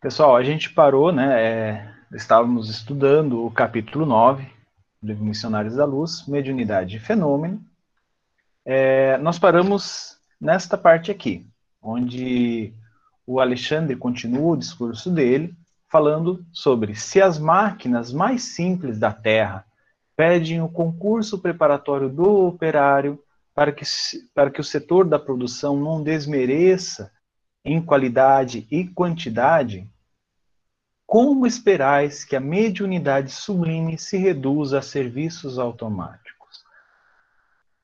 Pessoal, a gente parou, né? É, estávamos estudando o capítulo 9 do Missionários da Luz, Mediunidade e Fenômeno. É, nós paramos nesta parte aqui, onde o Alexandre continua o discurso dele, falando sobre se as máquinas mais simples da Terra pedem o concurso preparatório do operário para que, para que o setor da produção não desmereça em qualidade e quantidade, como esperais que a mediunidade sublime se reduza a serviços automáticos,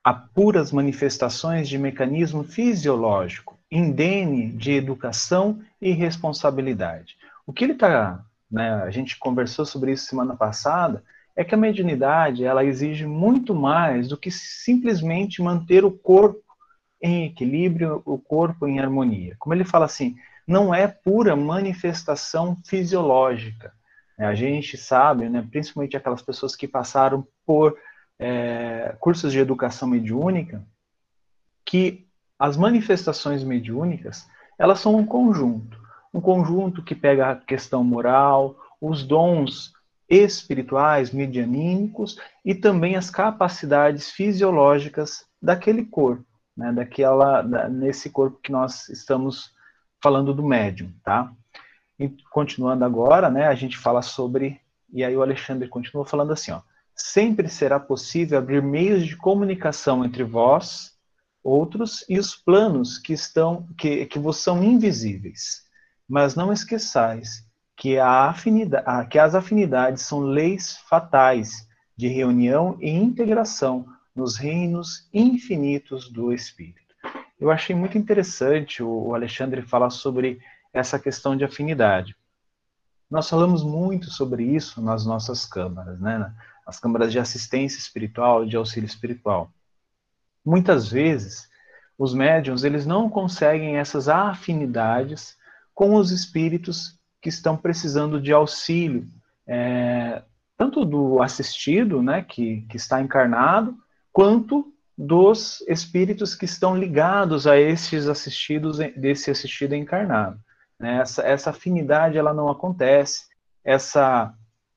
a puras manifestações de mecanismo fisiológico, indene de educação e responsabilidade? O que ele está, né, a gente conversou sobre isso semana passada, é que a mediunidade ela exige muito mais do que simplesmente manter o corpo em equilíbrio, o corpo em harmonia. Como ele fala assim, não é pura manifestação fisiológica. É, a gente sabe, né, principalmente aquelas pessoas que passaram por é, cursos de educação mediúnica, que as manifestações mediúnicas elas são um conjunto, um conjunto que pega a questão moral, os dons espirituais, medianímicos e também as capacidades fisiológicas daquele corpo né, daquela, da, nesse corpo que nós estamos falando do médium, tá? E continuando agora, né, a gente fala sobre, e aí o Alexandre continua falando assim, ó, sempre será possível abrir meios de comunicação entre vós, outros, e os planos que estão, que, que vos são invisíveis. Mas não esqueçais que, a afinidade, que as afinidades são leis fatais de reunião e integração nos reinos infinitos do Espírito. Eu achei muito interessante o Alexandre falar sobre essa questão de afinidade. Nós falamos muito sobre isso nas nossas câmaras, né? As câmaras de assistência espiritual, de auxílio espiritual. Muitas vezes, os médiums eles não conseguem essas afinidades com os espíritos que estão precisando de auxílio, é, tanto do assistido, né, que, que está encarnado, quanto dos espíritos que estão ligados a esses assistidos, desse assistido encarnado. Né? Essa, essa afinidade ela não acontece, essa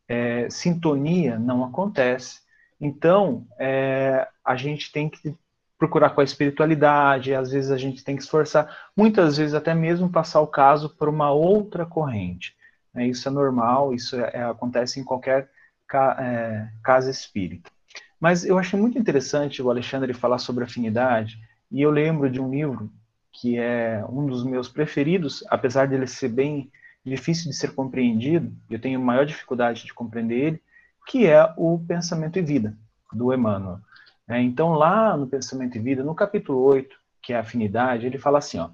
é, sintonia não acontece. Então, é, a gente tem que procurar com a espiritualidade, às vezes a gente tem que esforçar, muitas vezes até mesmo passar o caso por uma outra corrente. Né? Isso é normal, isso é, acontece em qualquer ca, é, casa espírita. Mas eu achei muito interessante o Alexandre falar sobre afinidade, e eu lembro de um livro que é um dos meus preferidos, apesar dele ser bem difícil de ser compreendido, eu tenho maior dificuldade de compreender ele, que é o Pensamento e Vida, do Emmanuel. É, então, lá no Pensamento e Vida, no capítulo 8, que é a afinidade, ele fala assim, ó,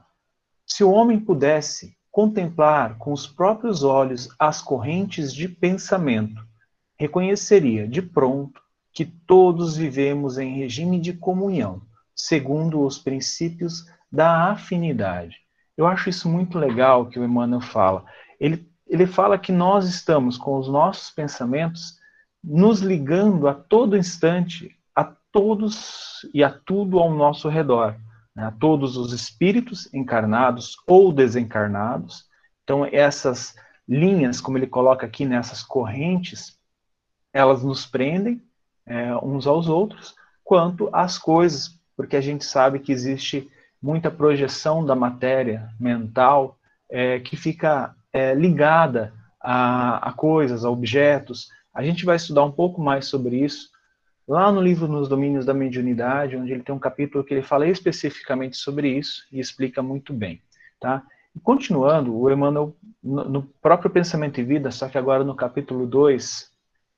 se o homem pudesse contemplar com os próprios olhos as correntes de pensamento, reconheceria de pronto que todos vivemos em regime de comunhão, segundo os princípios da afinidade. Eu acho isso muito legal que o Emmanuel fala. Ele, ele fala que nós estamos com os nossos pensamentos nos ligando a todo instante a todos e a tudo ao nosso redor, né? a todos os espíritos encarnados ou desencarnados. Então, essas linhas, como ele coloca aqui nessas correntes, elas nos prendem é, uns aos outros, quanto às coisas, porque a gente sabe que existe muita projeção da matéria mental é, que fica é, ligada a, a, coisas, a objetos. A gente vai estudar um pouco mais sobre isso lá no livro Nos Domínios da Mediunidade, onde ele tem um capítulo que ele fala especificamente sobre isso e explica muito bem. Tá? E continuando, o Emmanuel, no, próprio Pensamento e Vida, só que agora no capítulo 2,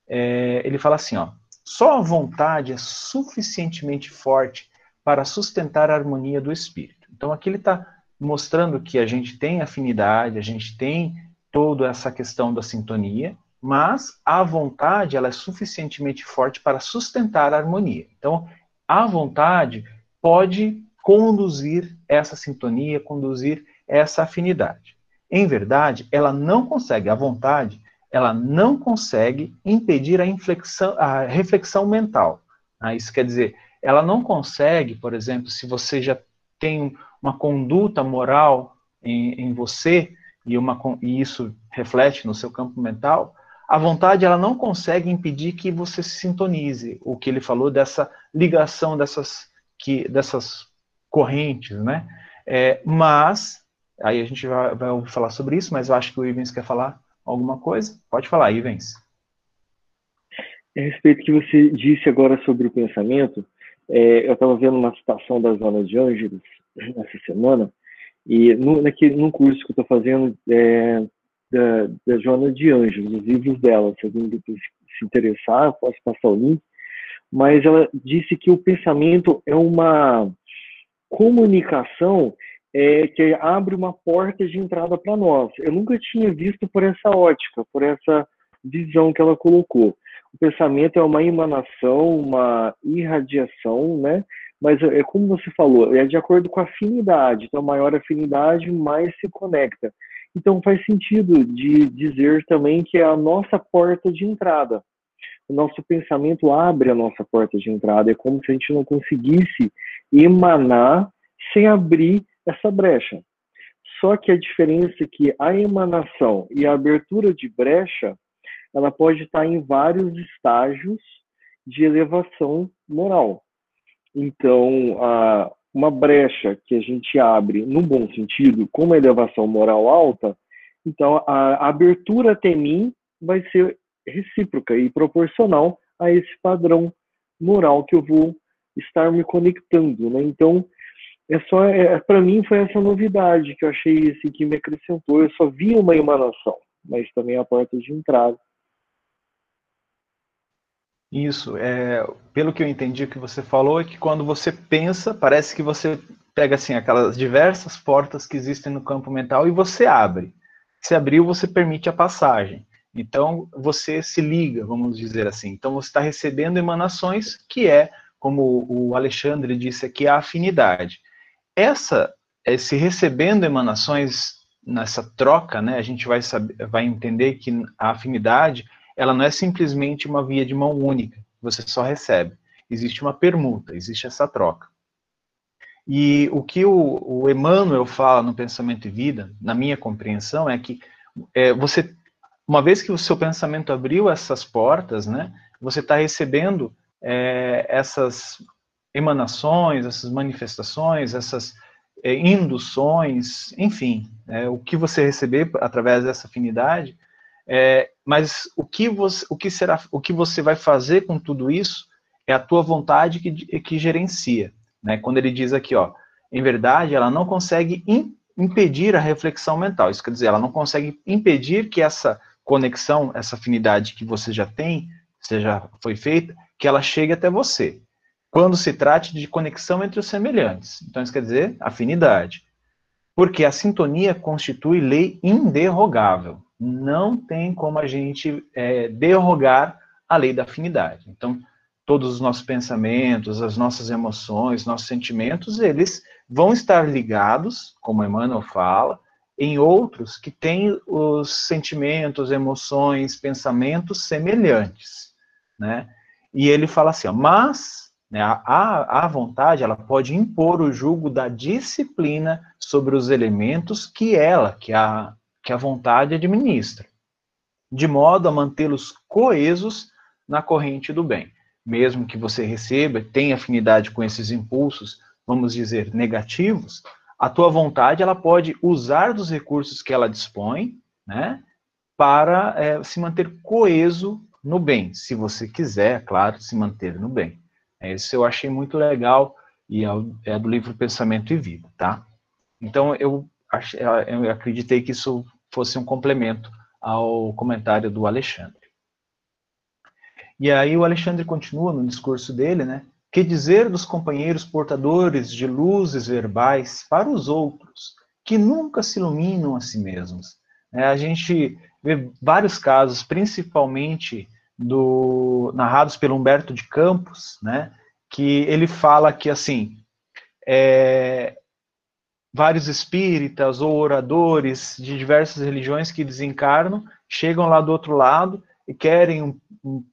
é, ele fala assim, ó, só a vontade é suficientemente forte para sustentar a harmonia do espírito. Então aqui ele está mostrando que a gente tem afinidade, a gente tem toda essa questão da sintonia, mas a vontade ela é suficientemente forte para sustentar a harmonia. Então a vontade pode conduzir essa sintonia, conduzir essa afinidade. Em verdade, ela não consegue, a vontade, ela não consegue impedir a, inflexão, a reflexão mental. Né? Isso quer dizer, ela não consegue, por exemplo, se você já tem uma conduta moral em, em você, e, uma, e isso reflete no seu campo mental, a vontade ela não consegue impedir que você se sintonize. O que ele falou dessa ligação dessas, que, dessas correntes, né? É, mas, aí a gente vai, vai falar sobre isso, mas eu acho que o Ivens quer falar alguma coisa. Pode falar, Ivens. A respeito que você disse agora sobre o pensamento, é, eu estava vendo uma citação da Zona de Ângeles essa semana, e no, naquele, num curso que eu estou fazendo é, da, da Joana de Ângeles, os livros dela, se alguém se interessar, posso passar o link, mas ela disse que o pensamento é uma comunicação é, que abre uma porta de entrada para nós. Eu nunca tinha visto por essa ótica, por essa visão que ela colocou. O pensamento é uma emanação, uma irradiação, né? mas é como você falou, é de acordo com a afinidade. Então, maior afinidade, mais se conecta. Então, faz sentido de dizer também que é a nossa porta de entrada. O nosso pensamento abre a nossa porta de entrada. É como se a gente não conseguisse emanar sem abrir essa brecha. Só que a diferença é que a emanação e a abertura de brecha, ela pode estar em vários estágios de elevação moral. Então, a, uma brecha que a gente abre, no bom sentido, com uma elevação moral alta, então a, abertura até mim vai ser recíproca e proporcional a esse padrão moral que eu vou estar me conectando, né? Então, é só é, para mim foi essa novidade que eu achei assim que me acrescentou. Eu só vi uma emanação, mas também a porta de entrada. Isso, é, pelo que eu entendi que você falou, é que quando você pensa, parece que você pega assim aquelas diversas portas que existem no campo mental e você abre. Se abriu, você permite a passagem. Então, você se liga, vamos dizer assim. Então, você está recebendo emanações, que é, como o Alexandre disse aqui, a afinidade. Essa, esse recebendo emanações nessa troca, né, a gente vai, saber, vai entender que a afinidade ela não é simplesmente uma via de mão única, você só recebe. Existe uma permuta, existe essa troca. E o que o, o Emmanuel fala no Pensamento e Vida, na minha compreensão, é que é, você, uma vez que o seu pensamento abriu essas portas, né, você está recebendo é, essas emanações, essas manifestações, essas é, induções, enfim, é, o que você receber através dessa afinidade, é, mas o que, você, o, que será, o que você vai fazer com tudo isso é a tua vontade que, que gerencia. Né? Quando ele diz aqui, ó, em verdade, ela não consegue in, impedir a reflexão mental. Isso quer dizer, ela não consegue impedir que essa conexão, essa afinidade que você já tem, seja foi feita, que ela chegue até você. Quando se trate de conexão entre os semelhantes. Então, isso quer dizer afinidade. Porque a sintonia constitui lei inderrogável não tem como a gente é, derrogar a lei da afinidade. Então, todos os nossos pensamentos, as nossas emoções, nossos sentimentos, eles vão estar ligados, como Emmanuel fala, em outros que têm os sentimentos, emoções, pensamentos semelhantes, né? E ele fala assim, ó, mas né, a, a vontade, ela pode impor o jugo da disciplina sobre os elementos que ela, que a, que a vontade administra, de modo a mantê-los coesos na corrente do bem. Mesmo que você receba, tenha afinidade com esses impulsos, vamos dizer, negativos, a tua vontade ela pode usar dos recursos que ela dispõe, né, para é, se manter coeso no bem, se você quiser, é claro, se manter no bem. Isso eu achei muito legal e é, é do livro Pensamento e Vida, tá? Então eu, achei, eu acreditei que isso fosse um complemento ao comentário do Alexandre. E aí o Alexandre continua no discurso dele, né? Que dizer dos companheiros portadores de luzes verbais para os outros, que nunca se iluminam a si mesmos? É, a gente vê vários casos, principalmente do, narrados pelo Humberto de Campos, né? Que ele fala que assim, é, vários espíritas ou oradores de diversas religiões que desencarnam, chegam lá do outro lado e querem um, um,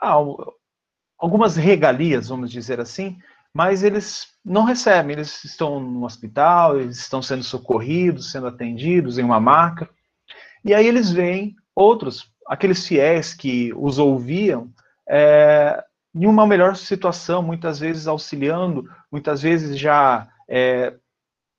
ah, algumas regalias, vamos dizer assim, mas eles não recebem, eles estão no hospital, eles estão sendo socorridos, sendo atendidos em uma maca, e aí eles veem outros, aqueles fiéis que os ouviam, é, em uma melhor situação, muitas vezes auxiliando, muitas vezes já é,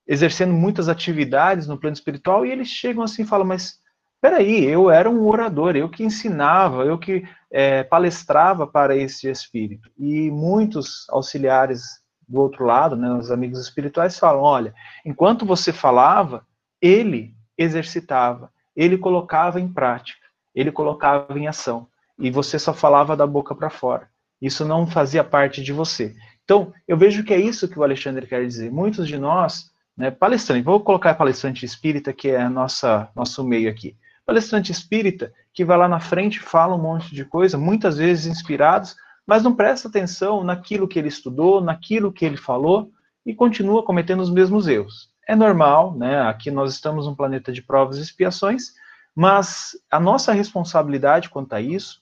exercendo muitas atividades no plano espiritual, e eles chegam assim e falam, mas peraí, eu era um orador, eu que ensinava, eu que é, palestrava para esse espírito. E muitos auxiliares do outro lado, né, os amigos espirituais falam, olha, enquanto você falava, ele exercitava, ele colocava em prática, ele colocava em ação, e você só falava da boca para fora. Isso não fazia parte de você. Então, eu vejo que é isso que o Alexandre quer dizer. Muitos de nós, né, palestrante, vou colocar palestrante espírita, que é nossa, nosso meio aqui. Palestrante espírita que vai lá na frente, fala um monte de coisa, muitas vezes inspirados, mas não presta atenção naquilo que ele estudou, naquilo que ele falou, e continua cometendo os mesmos erros. É normal, né? Aqui nós estamos num planeta de provas e expiações, mas a nossa responsabilidade quanto a isso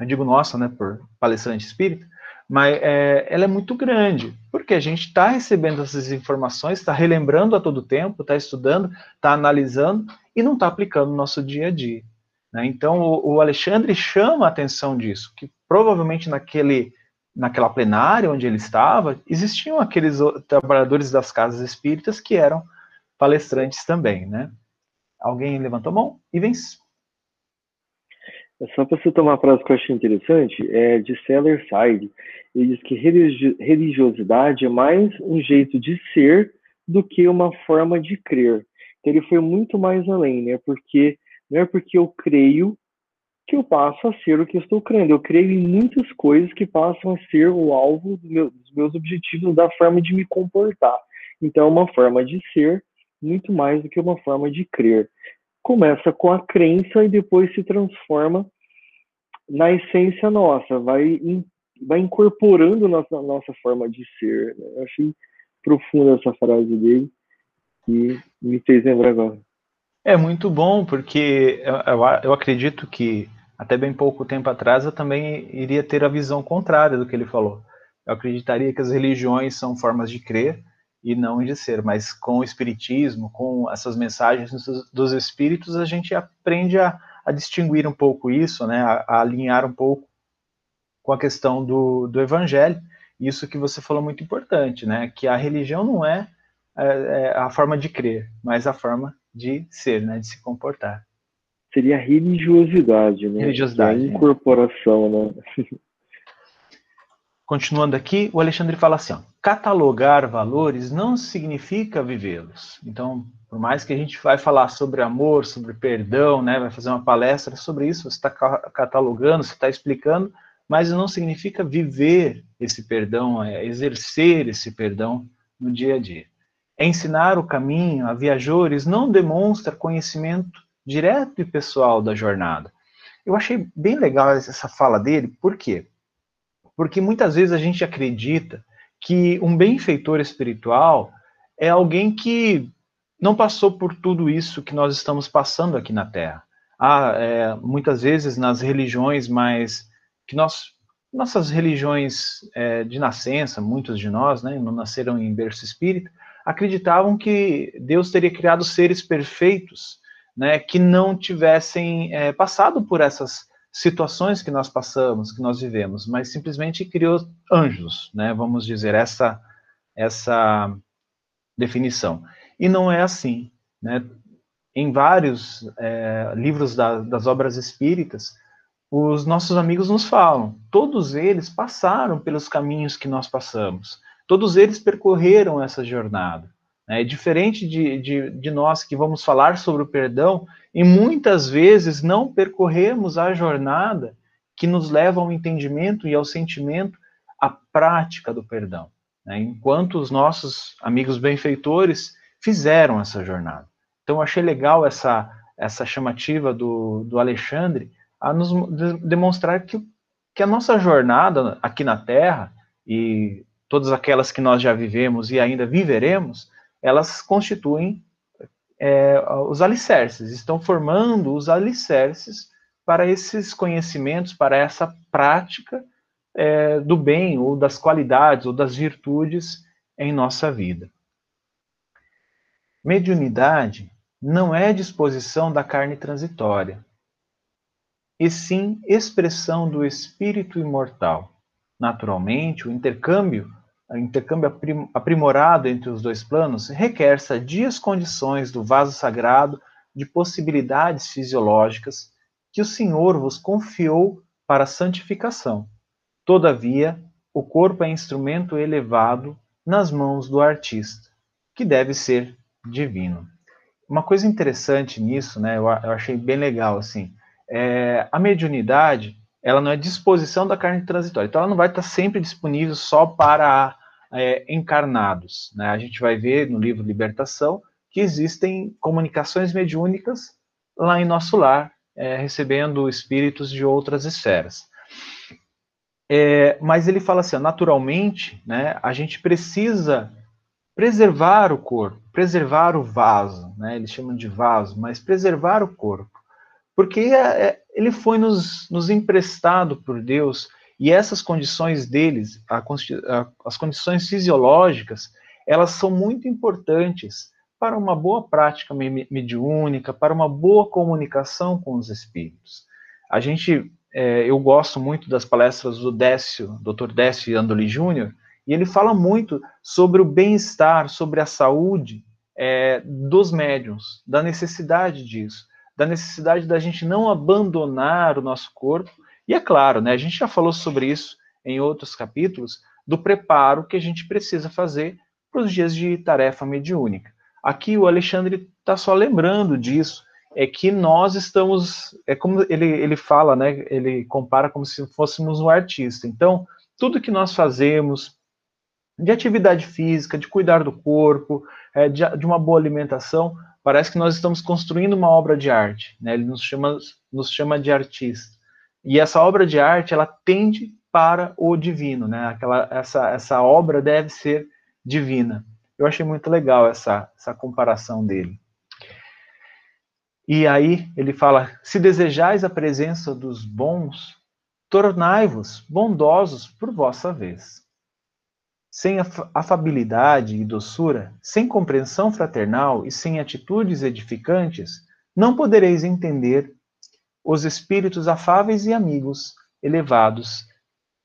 eu digo nossa, né, por palestrante espírita, mas é, ela é muito grande, porque a gente está recebendo essas informações, está relembrando a todo tempo, está estudando, está analisando e não está aplicando no nosso dia a dia. Né? Então, o, o, Alexandre chama a atenção disso, que provavelmente naquele, naquela plenária onde ele estava, existiam aqueles trabalhadores das casas espíritas que eram palestrantes também, né? Alguém levantou a mão? e vence. É só para você tomar uma frase que eu achei interessante, é de Seller Side. Ele diz que religiosidade é mais um jeito de ser do que uma forma de crer. Então ele foi muito mais além, né? Porque não é porque eu creio que eu passo a ser o que estou crendo. Eu creio em muitas coisas que passam a ser o alvo dos meus objetivos, da forma de me comportar. Então é uma forma de ser muito mais do que uma forma de crer começa com a crença e depois se transforma na essência nossa, vai, vai incorporando nossa, nossa forma de ser. Né? Eu achei profunda essa frase dele e me fez lembrar agora. É muito bom, porque eu, eu acredito que até bem pouco tempo atrás eu também iria ter a visão contrária do que ele falou. Eu acreditaria que as religiões são formas de crer, e não de ser, mas com o espiritismo, com essas mensagens dos espíritos, a gente aprende a, a distinguir um pouco isso, né, a, a, alinhar um pouco com a questão do, do evangelho. Isso que você falou muito importante, né, que a religião não é, é, é a forma de crer, mas a forma de ser, né, de se comportar. Seria religiosidade, né? Religiosidade. É incorporação, né? Continuando aqui, o Alexandre fala assim: ó, catalogar valores não significa vivê-los. Então, por mais que a gente vai falar sobre amor, sobre perdão, né, vai fazer uma palestra sobre isso, você está catalogando, você está explicando, mas não significa viver esse perdão, é exercer esse perdão no dia a dia. Ensinar o caminho a viajores não demonstra conhecimento direto e pessoal da jornada. Eu achei bem legal essa fala dele, por quê? Porque muitas vezes a gente acredita que um benfeitor espiritual é alguém que não passou por tudo isso que nós estamos passando aqui na Terra. Há, é, muitas vezes nas religiões mais que nós nossas religiões é, de nascença, muitos de nós, né, não nasceram em berço espírita, acreditavam que Deus teria criado seres perfeitos, né, que não tivessem é, passado por essas situações que nós passamos, que nós vivemos, mas simplesmente criou anjos, né? Vamos dizer essa essa definição. E não é assim, né? Em vários é, livros da, das obras espíritas, os nossos amigos nos falam, todos eles passaram pelos caminhos que nós passamos, todos eles percorreram essa jornada. É diferente de, de, de nós que vamos falar sobre o perdão e muitas vezes não percorremos a jornada que nos leva ao entendimento e ao sentimento, à prática do perdão. Né? Enquanto os nossos amigos benfeitores fizeram essa jornada. Então, achei legal essa, essa chamativa do, do Alexandre a nos demonstrar que, que a nossa jornada aqui na Terra, e todas aquelas que nós já vivemos e ainda viveremos, elas constituem é, os alicerces, estão formando os alicerces para esses conhecimentos, para essa prática é, do bem, ou das qualidades, ou das virtudes em nossa vida. Mediunidade não é disposição da carne transitória, e sim expressão do espírito imortal. Naturalmente, o intercâmbio, intercâmbio aprimorado entre os dois planos requer sadias condições do vaso sagrado de possibilidades fisiológicas que o Senhor vos confiou para a santificação. Todavia, o corpo é instrumento elevado nas mãos do artista, que deve ser divino. Uma coisa interessante nisso, né, eu, achei bem legal, assim, é, a mediunidade, ela não é disposição da carne transitória, então ela não vai estar sempre disponível só para é, encarnados, né, a gente vai ver no livro Libertação que existem comunicações mediúnicas lá em nosso lar, é, recebendo espíritos de outras esferas. É, mas ele fala assim, naturalmente, né, a gente precisa preservar o corpo, preservar o vaso, né, eles chamam de vaso, mas preservar o corpo, porque é, é ele foi nos, nos, emprestado por Deus e essas condições deles, a, a, as condições fisiológicas, elas são muito importantes para uma boa prática mediúnica, para uma boa comunicação com os espíritos. A gente é, eu gosto muito das palestras do Décio, Dr. Décio Andoli Júnior, e ele fala muito sobre o bem-estar, sobre a saúde é, dos médiums, da necessidade disso, da necessidade da gente não abandonar o nosso corpo. E é claro, né, a gente já falou sobre isso em outros capítulos, do preparo que a gente precisa fazer para os dias de tarefa mediúnica. Aqui o Alexandre está só lembrando disso, é que nós estamos, é como ele, ele fala, né, ele compara como se fôssemos um artista. Então, tudo que nós fazemos, de atividade física, de cuidar do corpo, é, de, de, uma boa alimentação, parece que nós estamos construindo uma obra de arte, né, ele nos chama, nos chama de artista. E essa obra de arte, ela tende para o divino, né, aquela, essa, essa obra deve ser divina. Eu achei muito legal essa, essa comparação dele. E aí ele fala: se desejais a presença dos bons, tornai-vos bondosos por vossa vez. Sem afabilidade e doçura, sem compreensão fraternal e sem atitudes edificantes, não podereis entender os espíritos afáveis e amigos, elevados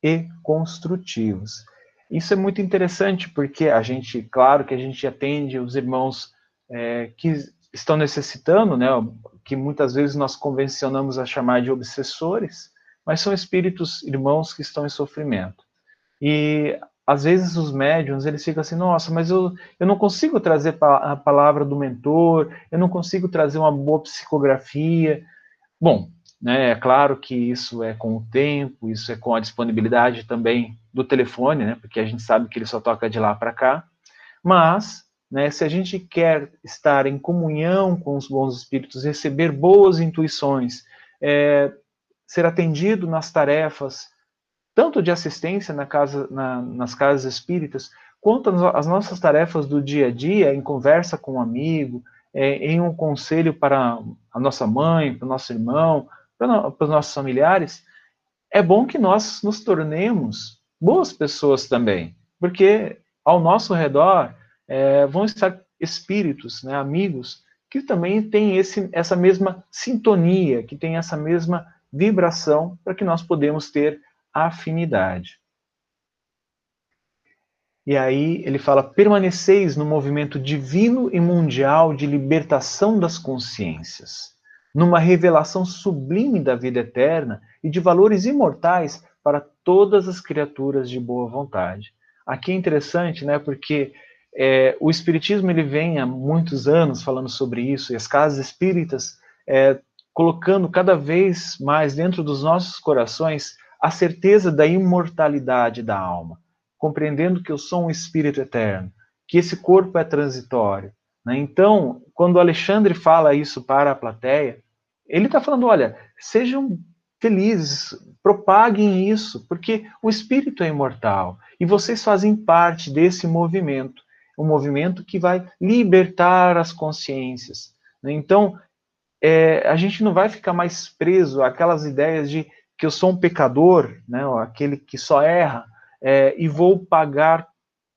e construtivos. Isso é muito interessante porque a gente, claro que a gente atende os irmãos é, que estão necessitando, né, que muitas vezes nós convencionamos a chamar de obsessores, mas são espíritos irmãos que estão em sofrimento. E às vezes os médiums, eles ficam assim, nossa, mas eu, eu não consigo trazer a palavra do mentor, eu não consigo trazer uma boa psicografia. Bom, né, é claro que isso é com o tempo, isso é com a disponibilidade também do telefone, né, porque a gente sabe que ele só toca de lá para cá, mas né? Se a gente quer estar em comunhão com os bons espíritos, receber boas intuições, é, ser atendido nas tarefas, tanto de assistência na casa, na, nas casas espíritas, quanto as nossas tarefas do dia a dia, em conversa com um amigo, é, em um conselho para a nossa mãe, para o nosso irmão, para, os nossos familiares, é bom que nós nos tornemos boas pessoas também, porque ao nosso redor é, vão estar espíritos, né, amigos, que também têm esse, essa mesma sintonia, que têm essa mesma vibração, para que nós podemos ter afinidade. E aí ele fala: permaneceis no movimento divino e mundial de libertação das consciências, numa revelação sublime da vida eterna e de valores imortais para todas as criaturas de boa vontade. Aqui é interessante, né, porque é, o Espiritismo ele vem há muitos anos falando sobre isso, e as casas espíritas é, colocando cada vez mais dentro dos nossos corações a certeza da imortalidade da alma, compreendendo que eu sou um espírito eterno, que esse corpo é transitório. Né? Então, quando Alexandre fala isso para a plateia, ele está falando: olha, sejam felizes, propaguem isso, porque o espírito é imortal e vocês fazem parte desse movimento um movimento que vai libertar as consciências. Né? Então, é, a gente não vai ficar mais preso àquelas ideias de que eu sou um pecador, né, aquele que só erra, é, e vou pagar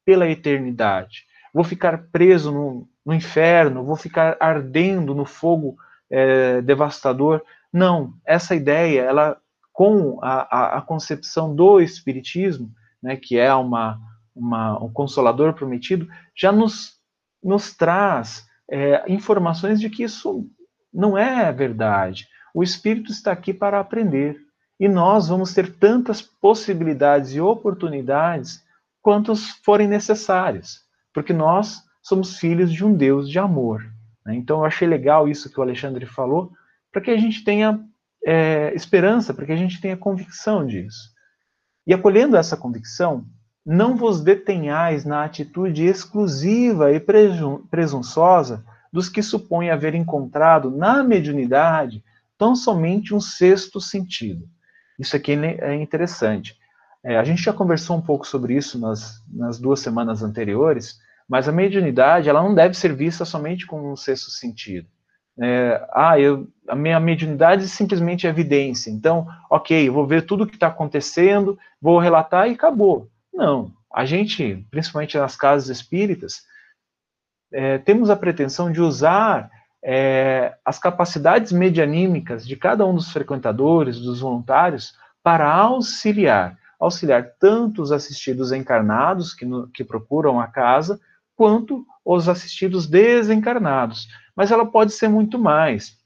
pela eternidade. Vou ficar preso no, no inferno, vou ficar ardendo no fogo é, devastador. Não, essa ideia, ela com a, a, concepção do Espiritismo, né, que é uma, uma, um consolador prometido, já nos, nos traz é, informações de que isso não é verdade. O Espírito está aqui para aprender. E nós vamos ter tantas possibilidades e oportunidades quantos forem necessárias, porque nós somos filhos de um Deus de amor. Né? Então eu achei legal isso que o Alexandre falou, para que a gente tenha é, esperança, para que a gente tenha convicção disso. E acolhendo essa convicção, não vos detenhais na atitude exclusiva e presunçosa dos que supõem haver encontrado na mediunidade tão somente um sexto sentido. Isso aqui é interessante. É, a gente já conversou um pouco sobre isso nas, nas duas semanas anteriores, mas a mediunidade ela não deve ser vista somente como um sexto sentido. É, ah, eu, a minha mediunidade simplesmente é evidência. Então, ok, vou ver tudo o que está acontecendo, vou relatar e acabou. Não. A gente, principalmente nas casas espíritas, é, temos a pretensão de usar é, as capacidades medianímicas de cada um dos frequentadores, dos voluntários, para auxiliar, auxiliar tanto os assistidos encarnados que, no, que procuram a casa, quanto os assistidos desencarnados. Mas ela pode ser muito mais.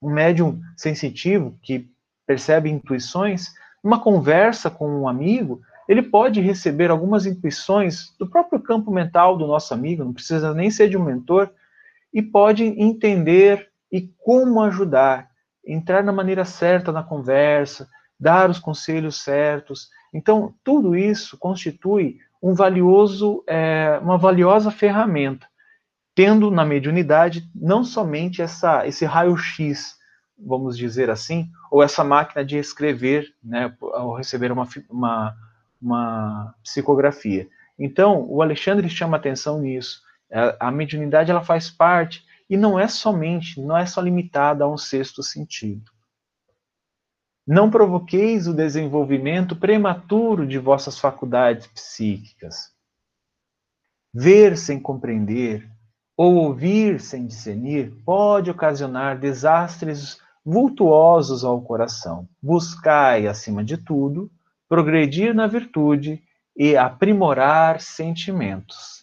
Um médium sensitivo que percebe intuições, numa conversa com um amigo, ele pode receber algumas intuições do próprio campo mental do nosso amigo, não precisa nem ser de um mentor, e pode entender e como ajudar, entrar na maneira certa na conversa, dar os conselhos certos. Então, tudo isso constitui um valioso, é, uma valiosa ferramenta, tendo na mediunidade não somente essa, esse raio-x, vamos dizer assim, ou essa máquina de escrever, né, ao receber uma, uma uma psicografia. Então, o Alexandre chama atenção nisso. É, a mediunidade ela faz parte e não é somente, não é só limitada a um sexto sentido. Não provoqueis o desenvolvimento prematuro de vossas faculdades psíquicas. Ver sem compreender ou ouvir sem discernir pode ocasionar desastres vultuosos ao coração. Buscai, acima de tudo, progredir na virtude e aprimorar sentimentos.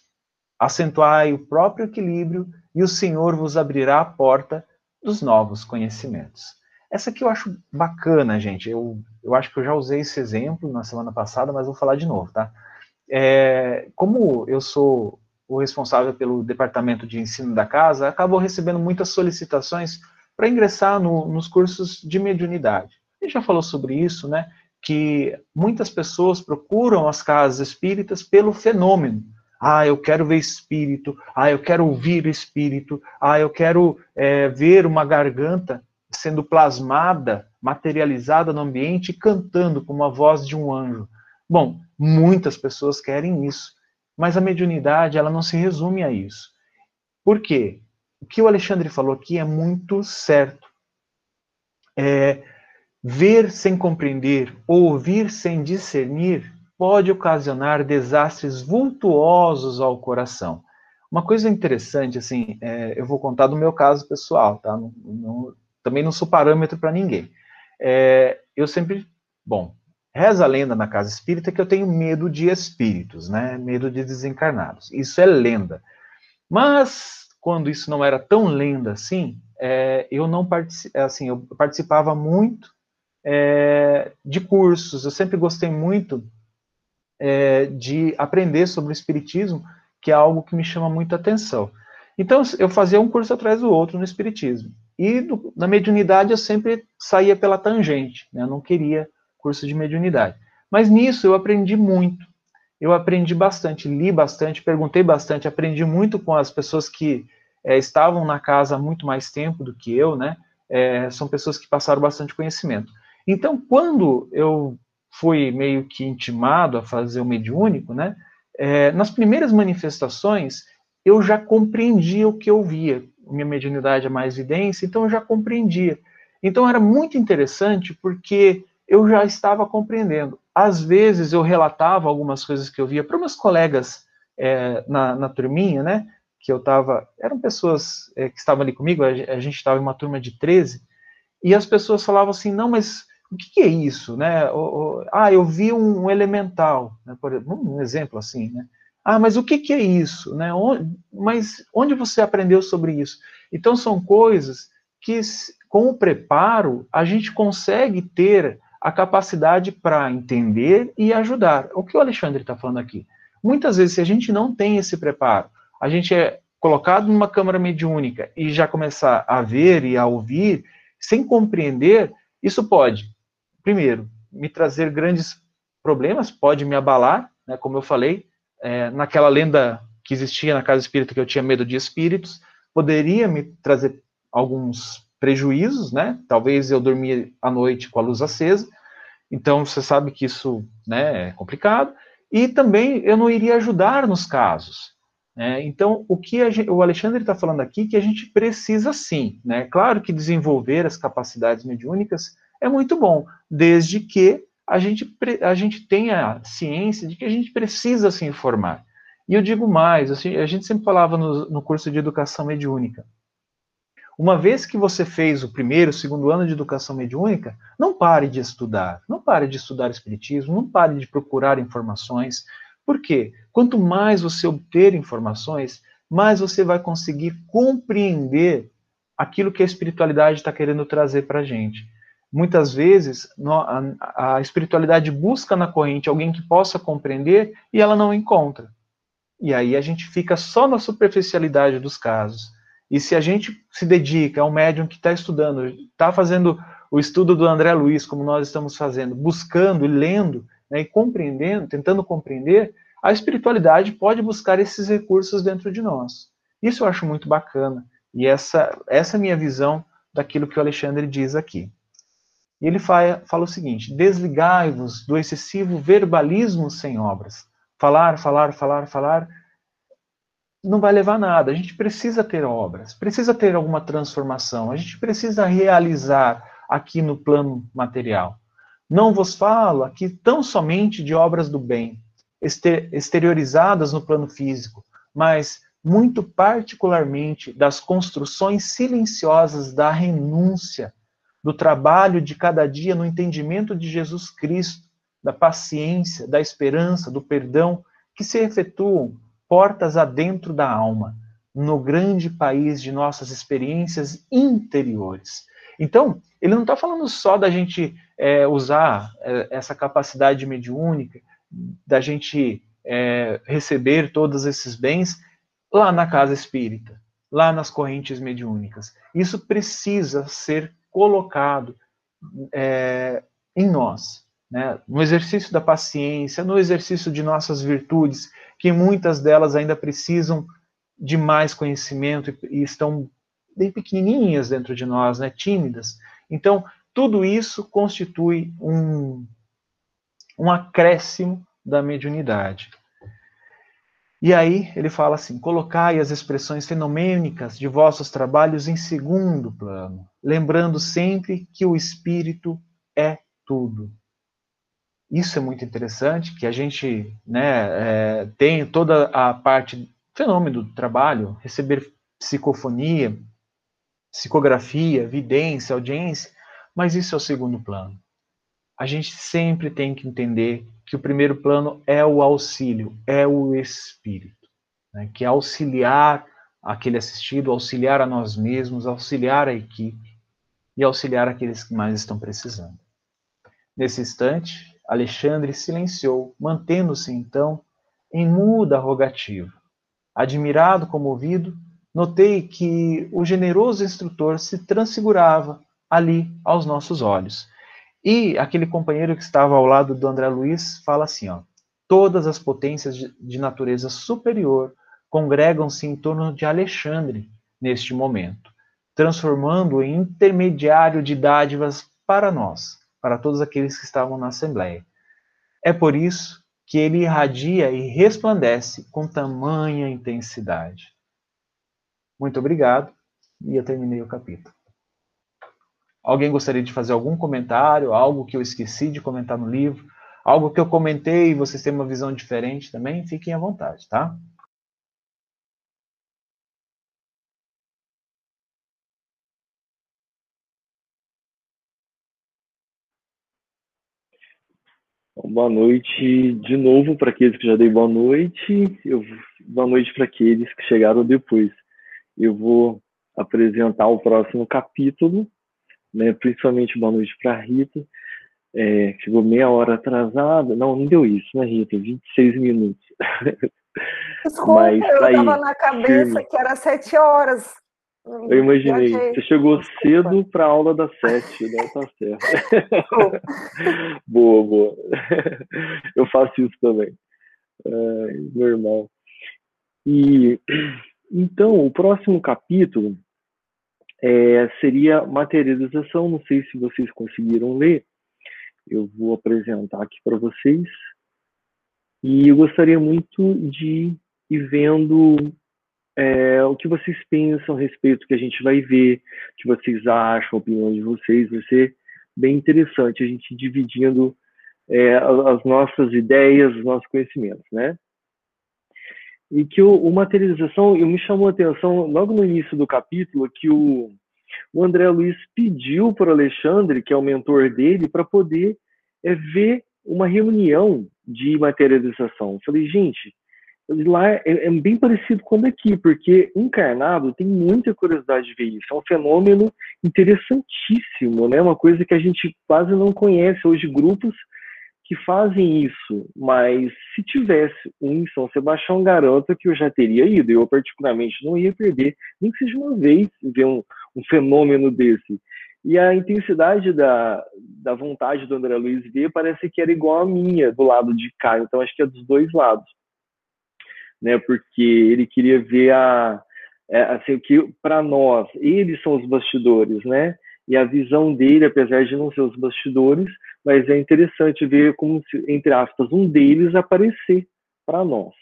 Acentuai o próprio equilíbrio e o Senhor vos abrirá a porta dos novos conhecimentos. Essa aqui eu acho bacana, gente. Eu, eu acho que eu já usei esse exemplo na semana passada, mas vou falar de novo, tá? É, como eu sou o responsável pelo departamento de ensino da casa, acabo recebendo muitas solicitações para ingressar no, nos cursos de mediunidade. A gente já falou sobre isso, né? que muitas pessoas procuram as casas espíritas pelo fenômeno. Ah, eu quero ver espírito. Ah, eu quero ouvir espírito. Ah, eu quero é, ver uma garganta sendo plasmada, materializada no ambiente, cantando com uma voz de um anjo. Bom, muitas pessoas querem isso, mas a mediunidade ela não se resume a isso. Por quê? O que o Alexandre falou aqui é muito certo. É, Ver sem compreender, ouvir sem discernir, pode ocasionar desastres vultuosos ao coração. Uma coisa interessante, assim, é, eu vou contar do meu caso pessoal, tá? Não, não, também não sou parâmetro para ninguém. É, eu sempre, bom, reza a lenda na casa espírita que eu tenho medo de espíritos, né? Medo de desencarnados. Isso é lenda. Mas quando isso não era tão lenda assim, é, eu não assim, eu participava muito é, de cursos. Eu sempre gostei muito é, de aprender sobre o Espiritismo, que é algo que me chama muita atenção. Então, eu fazia um curso atrás do outro no Espiritismo. E do, na mediunidade eu sempre saía pela tangente, né? eu não queria curso de mediunidade. Mas nisso eu aprendi muito. Eu aprendi bastante, li bastante, perguntei bastante, aprendi muito com as pessoas que é, estavam na casa há muito mais tempo do que eu, né? É, são pessoas que passaram bastante conhecimento. Então, quando eu fui meio que intimado a fazer o mediúnico, né, é, nas primeiras manifestações, eu já compreendia o que eu via. Minha mediunidade é mais evidência, então eu já compreendia. Então era muito interessante porque eu já estava compreendendo. Às vezes eu relatava algumas coisas que eu via para meus colegas é, na, na turminha, né? Que eu estava. Eram pessoas é, que estavam ali comigo, a, a gente estava em uma turma de 13, e as pessoas falavam assim: não, mas o que, que é isso? Né? O, o, ah, eu vi um, um elemental, né? Um exemplo assim, né? Ah, mas o que, que é isso? Né? Mas onde você aprendeu sobre isso? Então, são coisas que, com o preparo, a gente consegue ter a capacidade para entender e ajudar. O que o Alexandre está falando aqui? Muitas vezes, se a gente não tem esse preparo, a gente é colocado numa câmara mediúnica e já começar a ver e a ouvir, sem compreender, isso pode, primeiro, me trazer grandes problemas, pode me abalar, né, como eu falei, é, naquela lenda que existia na casa espírita que eu tinha medo de espíritos, poderia me trazer alguns prejuízos, né? Talvez eu dormia à noite com a luz acesa, então você sabe que isso né, é complicado. E também eu não iria ajudar nos casos. Né? Então, o que gente, o Alexandre está falando aqui que a gente precisa sim. Né? Claro que desenvolver as capacidades mediúnicas é muito bom, desde que a gente, a gente tenha ciência de que a gente precisa se informar. E eu digo mais, assim, a gente sempre falava no, no curso de educação mediúnica, uma vez que você fez o primeiro, segundo ano de educação mediúnica, não pare de estudar, não pare de estudar espiritismo, não pare de procurar informações. Por quê? Quanto mais você obter informações, mais você vai conseguir compreender aquilo que a espiritualidade está querendo trazer para a gente. Muitas vezes, a espiritualidade busca na corrente alguém que possa compreender e ela não encontra. E aí a gente fica só na superficialidade dos casos. E se a gente se dedica ao médium que está estudando, está fazendo o estudo do André Luiz, como nós estamos fazendo, buscando e lendo, né, e compreendendo, tentando compreender, a espiritualidade pode buscar esses recursos dentro de nós. Isso eu acho muito bacana. E essa, essa é a minha visão daquilo que o Alexandre diz aqui. E ele fala, fala o seguinte: desligai-vos do excessivo verbalismo sem obras. Falar, falar, falar, falar, não vai levar nada. A gente precisa ter obras, precisa ter alguma transformação, a gente precisa realizar aqui no plano material. Não vos falo aqui tão somente de obras do bem, exteriorizadas no plano físico, mas muito particularmente das construções silenciosas da renúncia, do trabalho de cada dia no entendimento de Jesus Cristo, da paciência, da esperança, do perdão, que se efetuam portas adentro da alma, no grande país de nossas experiências interiores. Então, ele não está falando só da gente é, usar é, essa capacidade mediúnica, da gente é, receber todos esses bens lá na casa espírita, lá nas correntes mediúnicas. Isso precisa ser colocado é, em nós, né? no exercício da paciência, no exercício de nossas virtudes, que muitas delas ainda precisam de mais conhecimento e, estão bem pequenininhas dentro de nós, né, tímidas. Então, tudo isso constitui um, um acréscimo da mediunidade. E aí ele fala assim: colocai as expressões fenomênicas de vossos trabalhos em segundo plano, lembrando sempre que o espírito é tudo. Isso é muito interessante, que a gente né, é, tem toda a parte fenômeno do trabalho, receber psicofonia, psicografia, vidência, audiência, mas isso é o segundo plano. A gente sempre tem que entender que o primeiro plano é o auxílio, é o espírito, né, que é auxiliar aquele assistido, auxiliar a nós mesmos, auxiliar a equipe e auxiliar aqueles que mais estão precisando. Nesse instante, Alexandre silenciou, mantendo-se então em muda rogativa. Admirado, comovido, notei que o generoso instrutor se transfigurava ali aos nossos olhos. E aquele companheiro que estava ao lado do André Luiz fala assim: ó, todas as potências de, natureza superior congregam-se em torno de Alexandre neste momento, transformando-o em intermediário de dádivas para nós para todos aqueles que estavam na Assembleia. É por isso que ele irradia e resplandece com tamanha intensidade. Muito obrigado, e eu terminei o capítulo. Alguém gostaria de fazer algum comentário, algo que eu esqueci de comentar no livro, algo que eu comentei e vocês têm uma visão diferente também? Fiquem à vontade, tá? Boa noite de novo para aqueles que já dei boa noite. Eu, boa noite para aqueles que chegaram depois. Eu vou apresentar o próximo capítulo, né? principalmente boa noite para Rita. É, chegou meia hora atrasada. Não, não deu isso, né, Rita? 26 minutos. Desculpa, Mas, eu estava na cabeça firme. que era sete horas. Eu imaginei. Você chegou cedo para a aula das sete, né? Tá certo. boa, boa. Eu faço isso também. É, normal. E então, o próximo capítulo é, seria materialização. Não sei se vocês conseguiram ler. Eu vou apresentar aqui para vocês. E eu gostaria muito de ir vendo é, o que vocês pensam a respeito do que a gente vai ver, o que vocês acham, a opinião de vocês. Vai ser bem interessante a gente dividindo é, as nossas ideias, os nossos conhecimentos, né? E que o, o materialização, eu me chamou a atenção logo no início do capítulo que o, o André Luiz pediu para o Alexandre, que é o mentor dele, para poder é, ver uma reunião de materialização. Eu falei, gente, lá é, é, bem parecido com daqui, porque encarnado tem muita curiosidade de ver isso. É um fenômeno interessantíssimo, né? Uma coisa que a gente quase não conhece hoje grupos que fazem isso, mas se tivesse um em São Sebastião, garanto que eu já teria ido. Eu, particularmente, não ia perder, nem que seja uma vez, ver um, um fenômeno desse. E a intensidade da, da vontade do André Luiz ver parece que era igual a minha, do lado de cá. Então, acho que é dos dois lados né? Porque ele queria ver a é, assim que para nós eles são os bastidores, né? E a visão dele, apesar de não ser os bastidores, mas é interessante ver como se, entre aspas um deles aparecer para nós.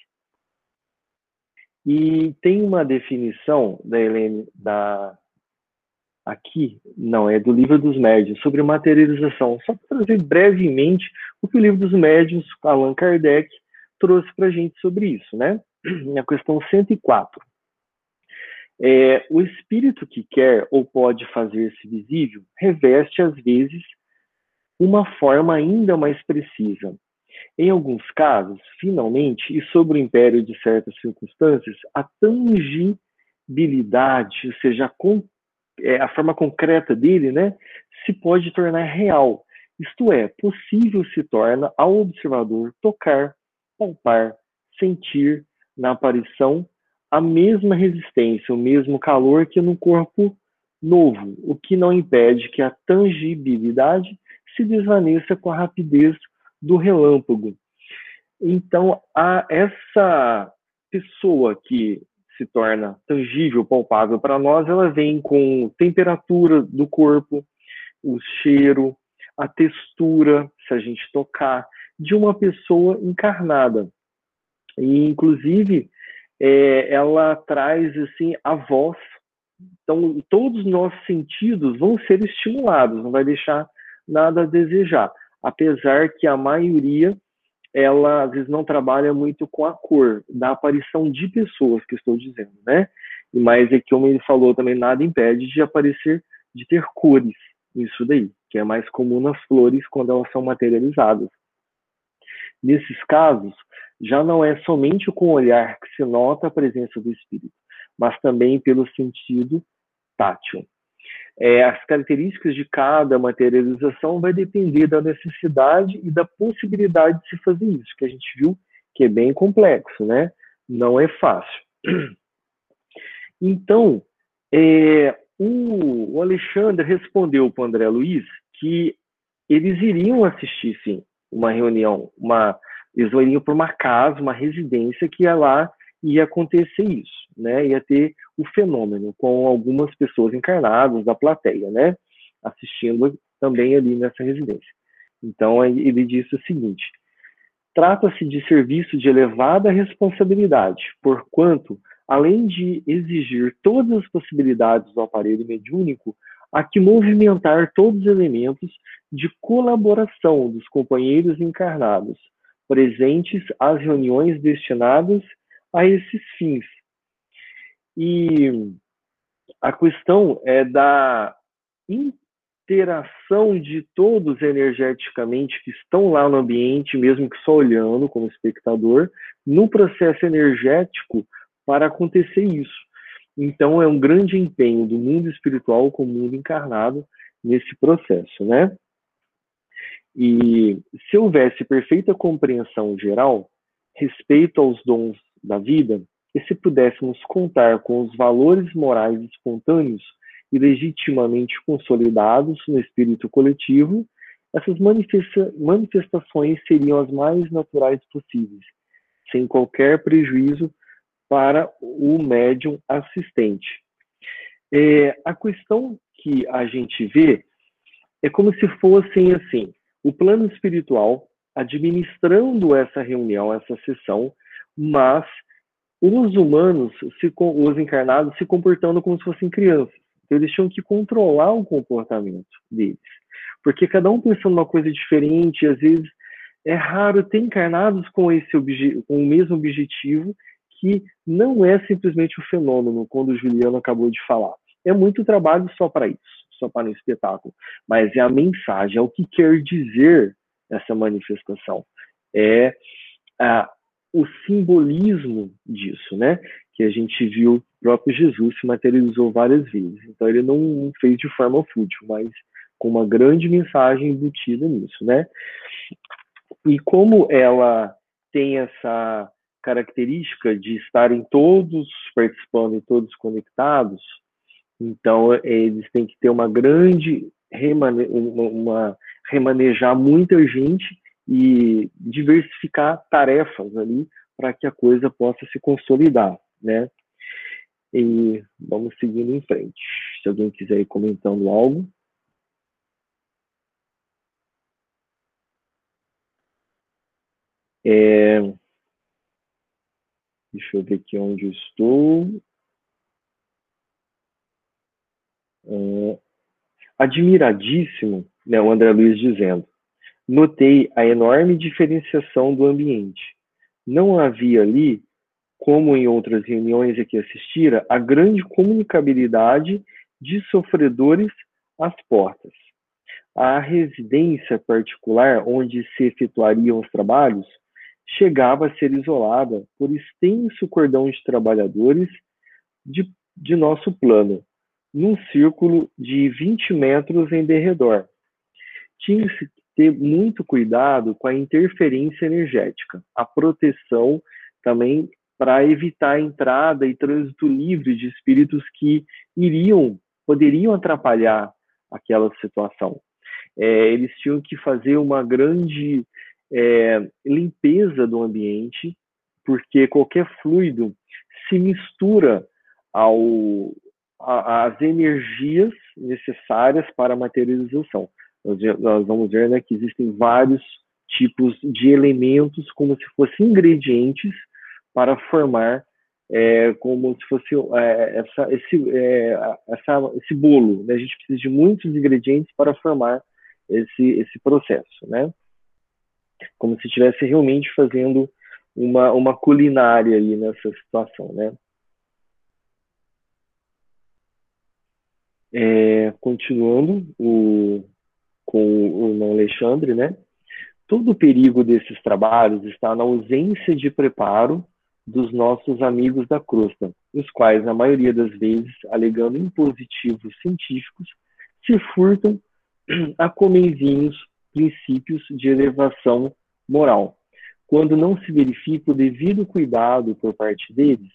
E tem uma definição da Helene da aqui, não, é do livro dos médios, sobre materialização. Só para trazer brevemente o que o livro dos médios, Allan Kardec, trouxe para a gente sobre isso, né? Na questão 104. É, o espírito que quer ou pode fazer-se visível reveste, às vezes, uma forma ainda mais precisa. Em alguns casos, finalmente, e sobre o império de certas circunstâncias, a tangibilidade, ou seja, a, é, a forma concreta dele, né, se pode tornar real. Isto é, possível se torna ao observador tocar, palpar, sentir na aparição a mesma resistência, o mesmo calor que no corpo novo, o que não impede que a tangibilidade se desvaneça com a rapidez do relâmpago. Então, a essa pessoa que se torna tangível, palpável para nós, ela vem com temperatura do corpo, o cheiro, a textura, se a gente tocar, de uma pessoa encarnada. E, inclusive, é, ela traz assim a voz. Então, todos os nossos sentidos vão ser estimulados, não vai deixar nada a desejar. Apesar que a maioria, ela às vezes não trabalha muito com a cor da aparição de pessoas, que estou dizendo, né? Mais é que, como ele falou, também nada impede de aparecer, de ter cores, isso daí, que é mais comum nas flores quando elas são materializadas. Nesses casos, já não é somente com o olhar que se nota a presença do espírito, mas também pelo sentido tátil. É, as características de cada materialização vai depender da necessidade e da possibilidade de se fazer isso, que a gente viu que é bem complexo, né? Não é fácil. Então, é, o, Alexandre respondeu para o André Luiz que eles iriam assistir, sim, uma reunião, uma eles iriam para uma casa, uma residência que ia lá ia acontecer isso, né? Ia ter o fenômeno com algumas pessoas encarnadas da plateia, né? Assistindo também ali nessa residência. Então ele disse o seguinte: trata-se de serviço de elevada responsabilidade, porquanto, além de exigir todas as possibilidades do aparelho mediúnico, há que movimentar todos os elementos de colaboração dos companheiros encarnados, presentes às reuniões destinadas a esses fins. E a questão é da interação de todos energeticamente que estão lá no ambiente, mesmo que só olhando como espectador, no processo energético para acontecer isso. Então é um grande empenho do mundo espiritual com o mundo encarnado nesse processo, né? E se houvesse perfeita compreensão geral, respeito aos dons da vida, e se pudéssemos contar com os valores morais espontâneos e legitimamente consolidados no espírito coletivo, essas manifesta manifestações seriam as mais naturais possíveis, sem qualquer prejuízo para o médium assistente. É, a questão que a gente vê é como se fossem assim, o plano espiritual administrando essa reunião, essa sessão, mas os humanos, se, os encarnados, se comportando como se fossem crianças. Então, eles tinham que controlar o comportamento deles. Porque cada um pensando uma coisa diferente, às vezes é raro ter encarnados com, esse com o mesmo objetivo, que não é simplesmente o fenômeno, quando o Juliano acabou de falar. É muito trabalho só para isso, só para o espetáculo. Mas é a mensagem, é o que quer dizer essa manifestação. É a, o simbolismo disso, né? Que a gente viu o próprio Jesus se materializou várias vezes. Então ele não fez de forma fútil, mas com uma grande mensagem embutida nisso, né? E como ela tem essa característica de estarem todos participando e todos conectados, então eles têm que ter uma grande remane uma, uma remanejar muita gente e diversificar tarefas ali para que a coisa possa se consolidar, né? E vamos seguindo em frente. Se alguém quiser ir comentando algo. É... Deixa eu ver aqui onde eu estou. É... Admiradíssimo, né, o André Luiz dizendo. Notei a enorme diferenciação do ambiente. Não havia ali, como em outras reuniões a que assistira, a grande comunicabilidade de sofredores às portas. A residência particular onde se efetuariam os trabalhos chegava a ser isolada por extenso cordão de trabalhadores de, de nosso plano, num círculo de 20 metros em derredor. Tinha-se ter muito cuidado com a interferência energética, a proteção também para evitar a entrada e trânsito livre de espíritos que iriam, poderiam atrapalhar aquela situação. É, eles tinham que fazer uma grande é, limpeza do ambiente, porque qualquer fluido se mistura ao, a, às energias necessárias para a materialização nós vamos ver né, que existem vários tipos de elementos como se fossem ingredientes para formar é, como se fosse é, essa, esse, é, essa, esse bolo. Né? A gente precisa de muitos ingredientes para formar esse, esse processo, né? Como se estivesse realmente fazendo uma, uma culinária ali nessa situação, né? É, continuando, o, com o irmão Alexandre, né? Todo o perigo desses trabalhos está na ausência de preparo dos nossos amigos da crosta, os quais, na maioria das vezes, alegando impositivos científicos, se furtam a comenzinhos princípios de elevação moral. Quando não se verifica o devido cuidado por parte deles,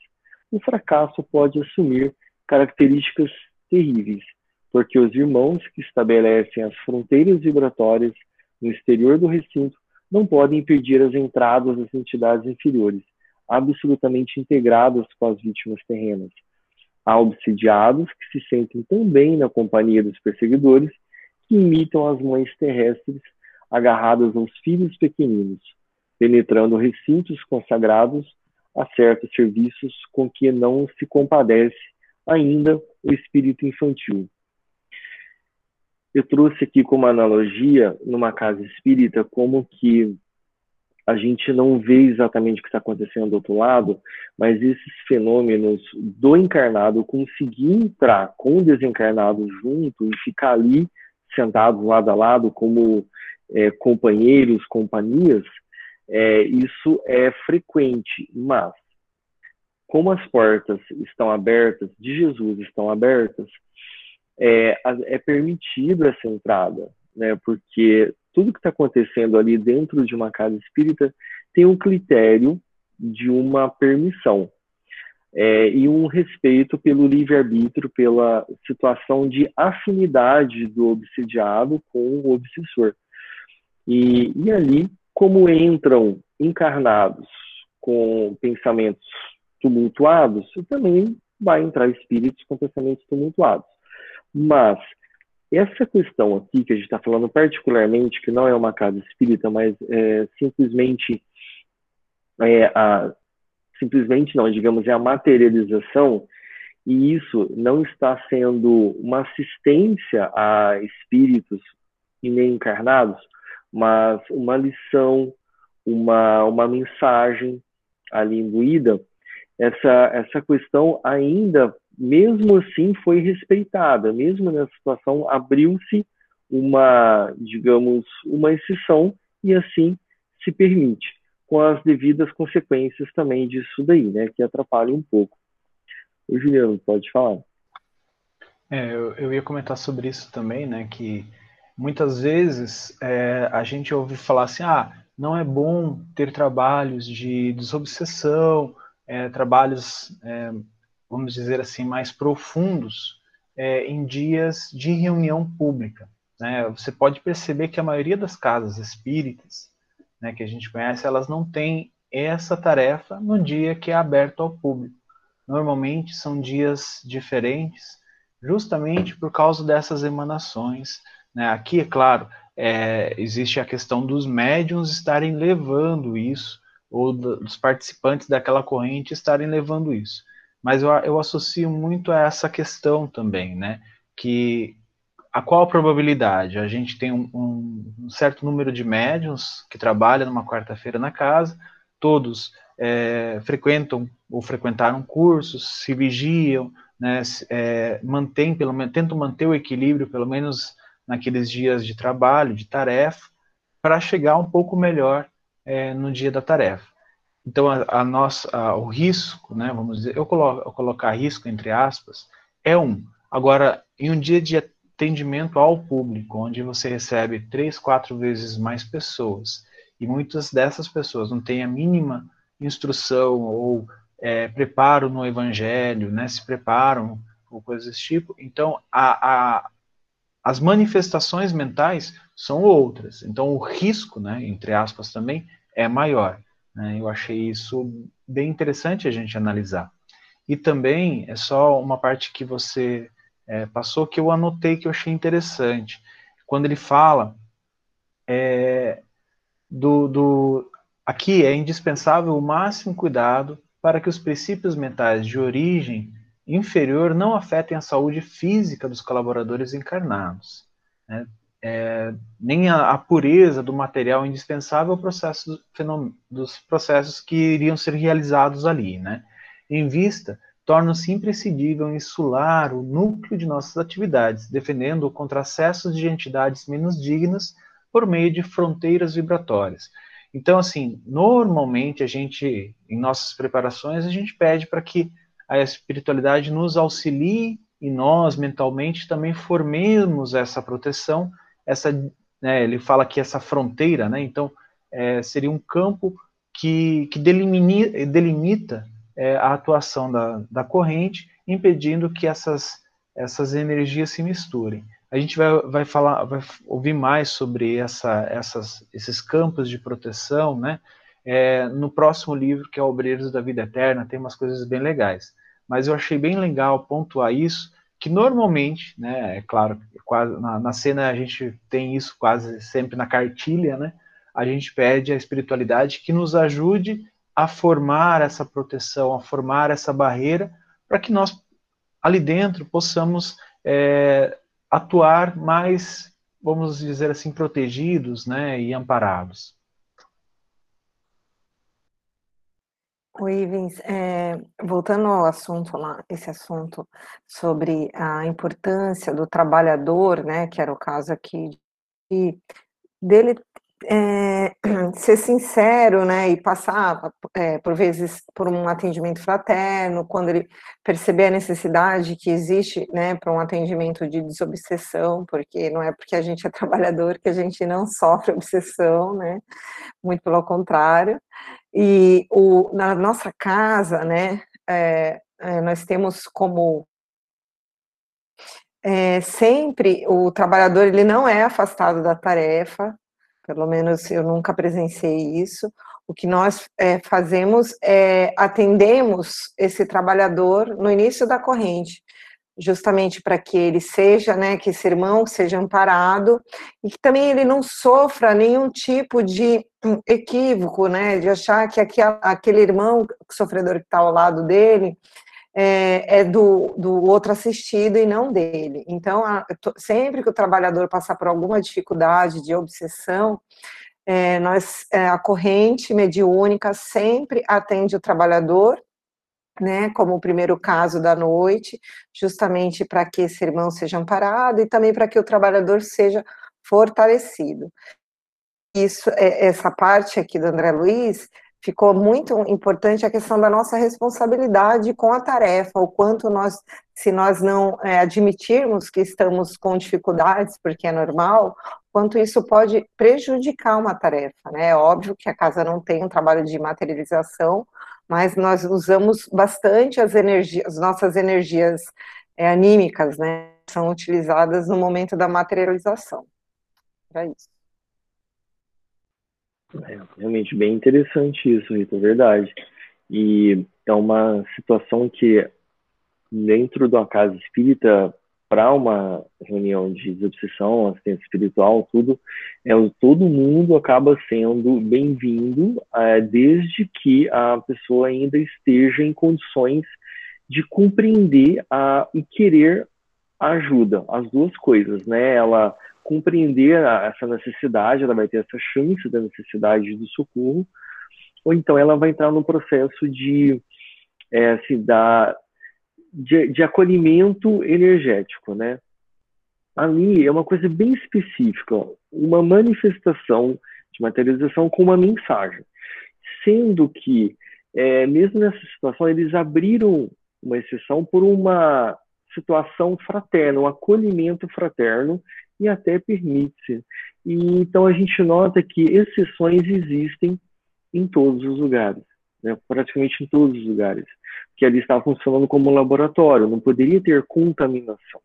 o fracasso pode assumir características terríveis, porque os irmãos que estabelecem as fronteiras vibratórias no exterior do recinto não podem impedir as entradas das entidades inferiores, absolutamente integradas com as vítimas terrenas. Há obsidiados que se sentem também na companhia dos perseguidores, que imitam as mães terrestres agarradas aos filhos pequeninos, penetrando recintos consagrados a certos serviços com que não se compadece ainda o espírito infantil. Eu trouxe aqui como analogia, numa casa espírita, como que a gente não vê exatamente o que está acontecendo do outro lado, mas esses fenômenos do encarnado conseguir entrar com o desencarnado junto e ficar ali sentados lado a lado como é, companheiros, companhias, é, isso é frequente, mas como as portas estão abertas, de Jesus estão abertas, é, é permitido essa entrada, né? Porque tudo que está acontecendo ali dentro de uma casa espírita tem um critério de uma permissão é, e um respeito pelo livre-arbítrio, pela situação de afinidade do obsidiado com o obsessor. E, e ali, como entram encarnados com pensamentos tumultuados, também vai entrar espíritos com pensamentos tumultuados. Mas essa questão aqui que a gente está falando particularmente, que não é uma casa espírita, mas é simplesmente é a, simplesmente não, digamos, é a materialização, e isso não está sendo uma assistência a espíritos e nem encarnados, mas uma lição, uma, uma mensagem ali imbuída, essa, essa questão ainda, mesmo assim, foi respeitada. Mesmo nessa situação, abriu-se uma, digamos, uma exceção e assim se permite, com as devidas consequências também disso daí, né, que atrapalha um pouco. O Juliano, pode falar. É, eu, eu ia comentar sobre isso também, né, que muitas vezes é, a gente ouve falar assim, ah, não é bom ter trabalhos de desobsessão, é, trabalhos, é, vamos dizer assim, mais profundos é, em dias de reunião pública. Né? Você pode perceber que a maioria das casas espíritas né, que a gente conhece, elas não têm essa tarefa no dia que é aberto ao público. Normalmente são dias diferentes, justamente por causa dessas emanações né? Aqui, é claro, é, existe a questão dos médiums estarem levando isso, ou dos participantes daquela corrente estarem levando isso. Mas eu, eu associo muito a essa questão também, né? Que a qual a probabilidade? A gente tem um, um, certo número de médiums que trabalham numa quarta-feira na casa, todos é, frequentam ou frequentaram cursos, se vigiam, né, é, mantém pelo menos, tentam manter o equilíbrio, pelo menos naqueles dias de trabalho, de tarefa, para chegar um pouco melhor é, no dia da tarefa. Então, a, a nossa, a, o risco, né, vamos dizer, eu, colo, eu colocar risco entre aspas, é um. Agora, em um dia de atendimento ao público, onde você recebe três, quatro vezes mais pessoas, e muitas dessas pessoas não têm a mínima instrução ou é, preparo no evangelho, né, se preparam ou coisas desse tipo, então a, a, as manifestações mentais são outras. Então, o risco, né, entre aspas, também é maior. Né? Eu achei isso bem interessante a gente analisar. E também é só uma parte que você é, passou que eu anotei que eu achei interessante. Quando ele fala é, do, do. Aqui é indispensável o máximo cuidado para que os princípios mentais de origem inferior não afetem a saúde física dos colaboradores encarnados, né? É, nem a, a, pureza do material indispensável ao processo do, dos processos que iriam ser realizados ali. Né? Em vista, torna-se imprescindível insular o núcleo de nossas atividades, defendendo contra acessos de entidades menos dignas por meio de fronteiras vibratórias. Então, assim, normalmente a gente, em nossas preparações, a gente pede para que a espiritualidade nos auxilie e nós mentalmente também formemos essa proteção, essa, né, ele fala que essa fronteira, né, então é, seria um campo que, que delimita, é, a atuação da, da corrente, impedindo que essas, essas energias se misturem. A gente vai, vai falar, vai ouvir mais sobre essa, essas, esses campos de proteção, né? É, no próximo livro, que é Obreiros da Vida Eterna, tem umas coisas bem legais mas eu achei bem legal pontuar isso, que normalmente, né, é claro, quase, na, na cena a gente tem isso quase sempre na cartilha, né, a gente pede a espiritualidade que nos ajude a formar essa proteção, a formar essa barreira, para que nós, ali dentro, possamos é, atuar mais, vamos dizer assim, protegidos né, e amparados. Oi, Ivens, é, voltando ao assunto lá, esse assunto sobre a importância do trabalhador, né, que era o caso aqui, de, dele é, ser sincero, né, e passar, é, por vezes, por um atendimento fraterno, quando ele perceber a necessidade que existe, né, para um atendimento de desobsessão, porque não é porque a gente é trabalhador que a gente não sofre obsessão, né, muito pelo contrário, e o, na nossa casa, né, é, é, nós temos como é, sempre o trabalhador ele não é afastado da tarefa, pelo menos eu nunca presenciei isso. O que nós é, fazemos é atendemos esse trabalhador no início da corrente, justamente para que ele seja, né, que esse irmão seja amparado e que também ele não sofra nenhum tipo de equívoco, né, de achar que aquele irmão sofredor que está ao lado dele é, é do, do, outro assistido e não dele. Então, a, sempre que o trabalhador passar por alguma dificuldade de obsessão, é, nós, é, a corrente mediúnica sempre atende o trabalhador, né, como o primeiro caso da noite, justamente para que esse irmão seja amparado e também para que o trabalhador seja fortalecido. Isso, é, essa parte aqui do André Luiz ficou muito importante a questão da nossa responsabilidade com a tarefa, o quanto nós, se nós não é, admitirmos que estamos com dificuldades, porque é normal, quanto isso pode prejudicar uma tarefa, né? É óbvio que a casa não tem um trabalho de materialização, mas nós usamos bastante as energias, as nossas energias é, anímicas, né? São utilizadas no momento da materialização. É isso. É realmente bem interessante isso, Rita, é verdade. E é uma situação que, dentro de uma casa espírita, para uma reunião de desobsessão, assistência espiritual, tudo, é, todo mundo acaba sendo bem-vindo, é, desde que a pessoa ainda esteja em condições de compreender a, e querer ajuda, as duas coisas, né? Ela compreender a, essa necessidade, ela vai ter essa chance da necessidade do socorro, ou então ela vai entrar no processo de, é, assim, da, de, de acolhimento energético, né? Ali é uma coisa bem específica, uma manifestação de materialização com uma mensagem, sendo que é, mesmo nessa situação eles abriram uma exceção por uma situação fraterna, um acolhimento fraterno e até permite-se. E, então a gente nota que exceções existem em todos os lugares, né? praticamente em todos os lugares, que ali está funcionando como um laboratório, não poderia ter contaminação,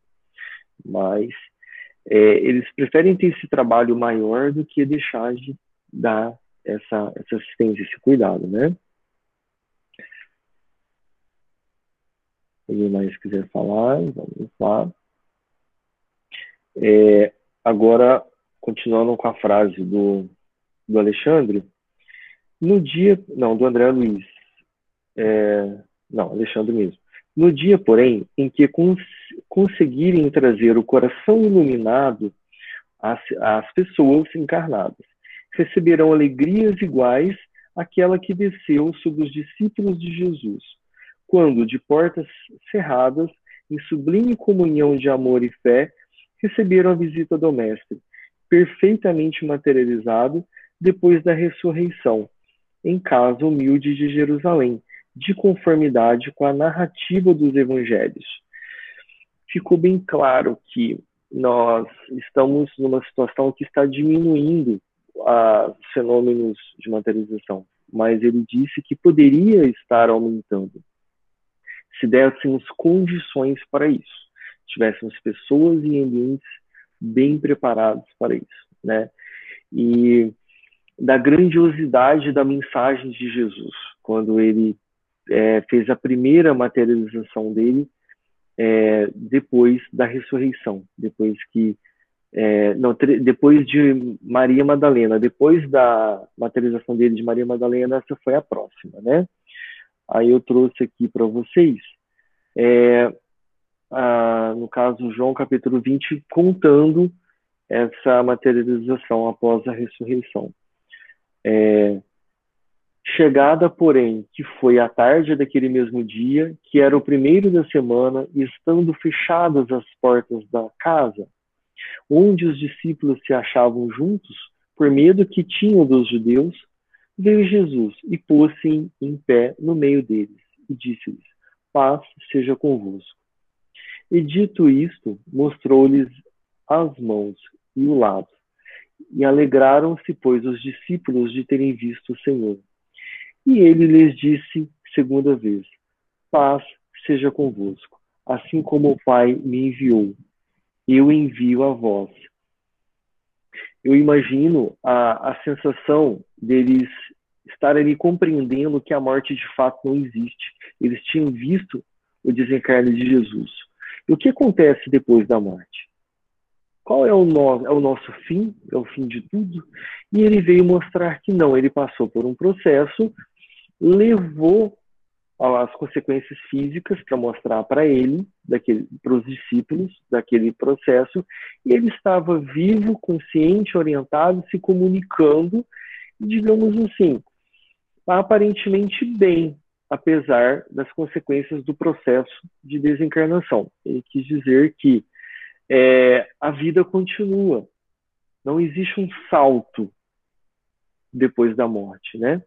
mas é, eles preferem ter esse trabalho maior do que deixar de dar essa, essa assistência, esse cuidado, né? Alguém mais quiser falar, vamos lá. É, agora, continuando com a frase do, do Alexandre, no dia, não, do André Luiz, é, não, Alexandre mesmo. No dia, porém, em que cons conseguirem trazer o coração iluminado às, às pessoas encarnadas, receberão alegrias iguais àquela que desceu sobre os discípulos de Jesus, quando, de portas cerradas, em sublime comunhão de amor e fé, receberam a visita do Mestre, perfeitamente materializado depois da ressurreição, em casa humilde de Jerusalém, de conformidade com a narrativa dos evangelhos. Ficou bem claro que nós estamos numa situação que está diminuindo os fenômenos de materialização, mas ele disse que poderia estar aumentando se dessemos condições para isso, tivéssemos pessoas e ambientes bem preparados para isso, né? E da grandiosidade da mensagem de Jesus, quando ele é, fez a primeira materialização dele é, depois da ressurreição, depois que é, não, depois de Maria Madalena, depois da materialização dele de Maria Madalena, essa foi a próxima, né? Aí eu trouxe aqui para vocês é, ah, no caso João capítulo 20, contando essa materialização após a ressurreição. É, chegada, porém, que foi à tarde daquele mesmo dia, que era o primeiro da semana, e estando fechadas as portas da casa, onde os discípulos se achavam juntos, por medo que tinham dos judeus, veio Jesus e pôs-se em pé no meio deles e disse-lhes: Paz seja convosco. E dito isto, mostrou-lhes as mãos e o lado. E alegraram-se, pois, os discípulos de terem visto o Senhor. E ele lhes disse segunda vez: Paz seja convosco. Assim como o Pai me enviou, eu envio a vós. Eu imagino a, a sensação deles estarem ali compreendendo que a morte de fato não existe. Eles tinham visto o desencarne de Jesus. E o que acontece depois da morte? Qual é o, no, é o nosso fim? É o fim de tudo? E ele veio mostrar que não, ele passou por um processo, levou as consequências físicas para mostrar para ele, para os discípulos daquele processo, e ele estava vivo, consciente, orientado, se comunicando, digamos assim, aparentemente bem, apesar das consequências do processo de desencarnação. Ele quis dizer que é, a vida continua, não existe um salto depois da morte, né?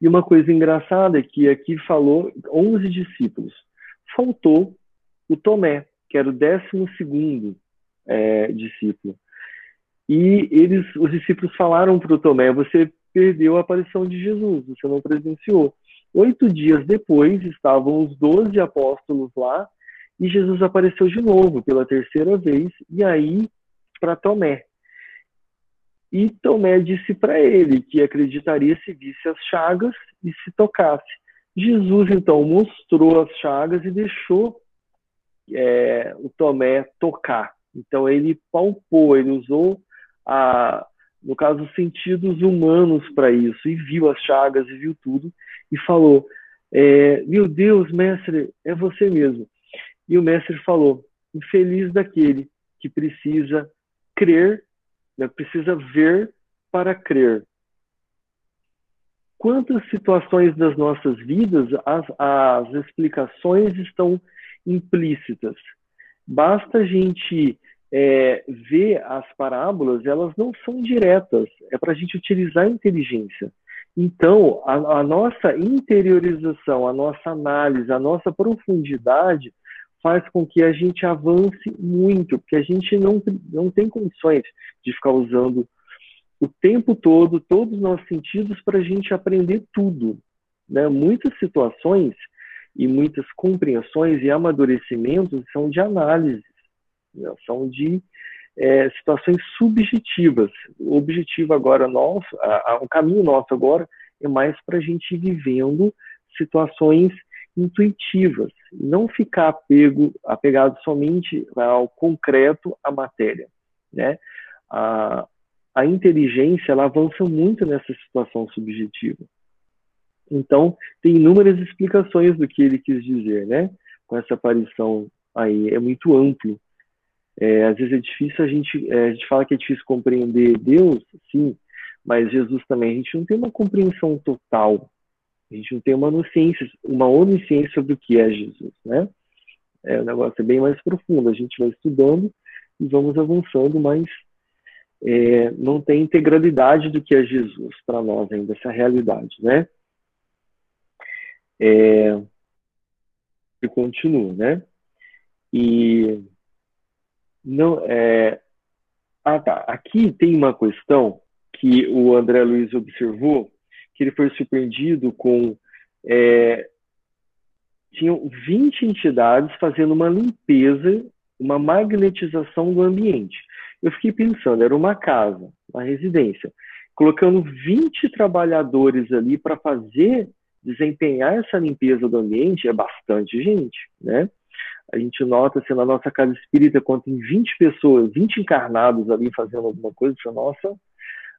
E uma coisa engraçada é que aqui falou 11 discípulos. Faltou o Tomé, que era o décimo segundo é, discípulo. E eles, os discípulos falaram para o Tomé: você perdeu a aparição de Jesus, você não presenciou. Oito dias depois, estavam os doze apóstolos lá e Jesus apareceu de novo pela terceira vez, e aí para Tomé. E Tomé disse para ele que acreditaria se visse as chagas e se tocasse. Jesus então mostrou as chagas e deixou é, o Tomé tocar. Então ele palpou, ele usou a, no caso, sentidos humanos para isso, e viu as chagas e viu tudo, e falou: é, Meu Deus, mestre, é você mesmo. E o mestre falou: Infeliz daquele que precisa crer, né, precisa ver para crer. Quantas situações das nossas vidas as, as explicações estão implícitas? Basta a gente é, ver as parábolas, elas não são diretas, é para a gente utilizar a inteligência. Então, a, a, nossa interiorização, a nossa análise, a nossa profundidade faz com que a gente avance muito, porque a gente não, não tem condições de ficar usando o tempo todo todos os nossos sentidos para a gente aprender tudo. Né? Muitas situações e muitas compreensões e amadurecimentos são de análise são de é, situações subjetivas. O objetivo agora nosso, a, a, o caminho nosso agora é mais para a gente ir vivendo situações intuitivas, não ficar apego, apegado somente ao concreto, à matéria. Né? A, a inteligência ela avança muito nessa situação subjetiva. Então, tem inúmeras explicações do que ele quis dizer, né? Com essa aparição aí, é muito amplo é, às vezes é difícil a gente, é, a gente fala que é difícil compreender Deus, sim, mas Jesus também, a gente não tem uma compreensão total, a gente não tem uma onisciência, uma onisciência sobre o que é Jesus, né? É, o negócio é bem mais profundo, a gente vai estudando e vamos avançando, mas é, não tem integralidade do que é Jesus para nós ainda, essa realidade, né? É, e continua, né? E não, é... Ah, tá. Aqui tem uma questão que o André Luiz observou, que ele foi surpreendido com. É... Tinham 20 entidades fazendo uma limpeza, uma magnetização do ambiente. Eu fiquei pensando, era uma casa, uma residência, colocando 20 trabalhadores ali para fazer, desempenhar essa limpeza do ambiente, é bastante gente, né? A gente nota assim, na nossa casa espírita, quando tem 20 pessoas, 20 encarnados ali fazendo alguma coisa, você, nossa,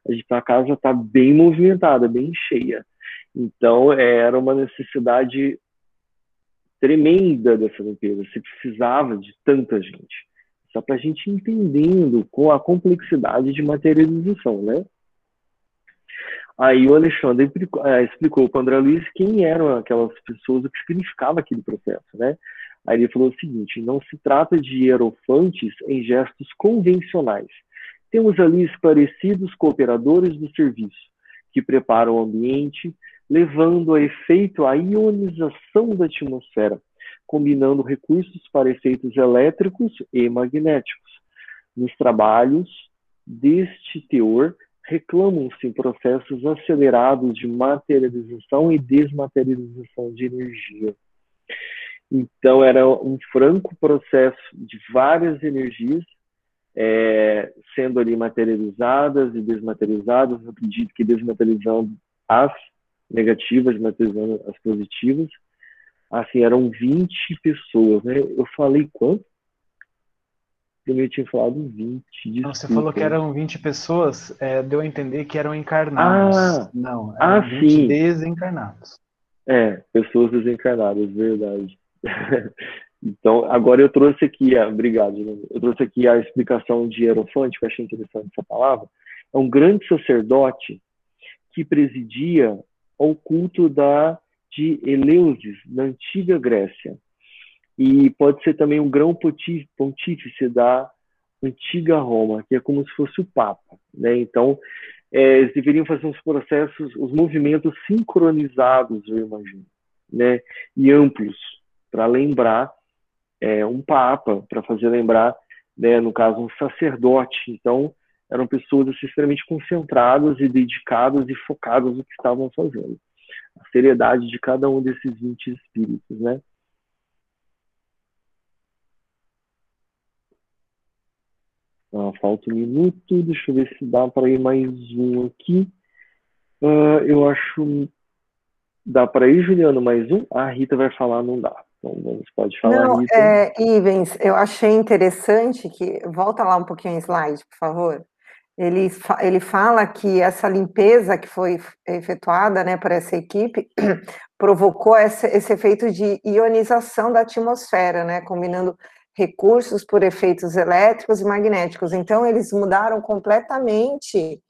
a, gente, a casa está bem movimentada, bem cheia. Então, era uma necessidade tremenda dessa limpeza. Você precisava de tanta gente. Só para a gente entendendo com a complexidade de materialização, né? Aí o Alexandre é, explicou para o André Luiz quem eram aquelas pessoas, o que significava aquele processo, né? Aí ele falou o seguinte: não se trata de hierofantes em gestos convencionais. Temos ali esclarecidos cooperadores do serviço, que preparam o ambiente, levando a efeito a ionização da atmosfera, combinando recursos para efeitos elétricos e magnéticos. Nos trabalhos deste teor, reclamam-se processos acelerados de materialização e desmaterialização de energia. Então, era um franco processo de várias energias é, sendo ali materializadas e desmaterializadas. Eu acredito que desmaterializando as negativas, materializando as positivas. Assim, eram 20 pessoas, né? Eu falei quanto? Eu tinha falado 20. Não, você falou que eram 20 pessoas, é, deu a entender que eram encarnados. Ah, não, eram ah, 20 sim. desencarnados. É, pessoas desencarnadas, verdade. então, agora eu trouxe aqui, obrigado, eu trouxe aqui a explicação de Hierofante, que eu achei interessante essa palavra. É um grande sacerdote que presidia ao culto da, de Eleusis, na antiga Grécia e pode ser também um grão pontífice da antiga Roma, que é como se fosse o Papa. Né? Então, é, eles deveriam fazer uns processos, os movimentos sincronizados, eu imagino, né? e amplos, para lembrar é, um Papa, para fazer lembrar, né, no caso, um sacerdote. Então, eram pessoas assim, extremamente concentradas e dedicadas e focadas no que estavam fazendo. A seriedade de cada um desses 20 espíritos, né? Ah, falta um minuto, deixa eu ver se dá para ir mais um aqui. Uh, eu acho. Dá para ir, Juliano, mais um? A Rita vai falar, não dá. Vamos, pode falar. Não, é, Ivens, eu achei interessante que. Volta lá um pouquinho o slide, por favor. Ele, ele fala que essa limpeza que foi efetuada né, por essa equipe provocou esse, esse efeito de ionização da atmosfera, né, combinando recursos por efeitos elétricos e magnéticos. Então, eles mudaram completamente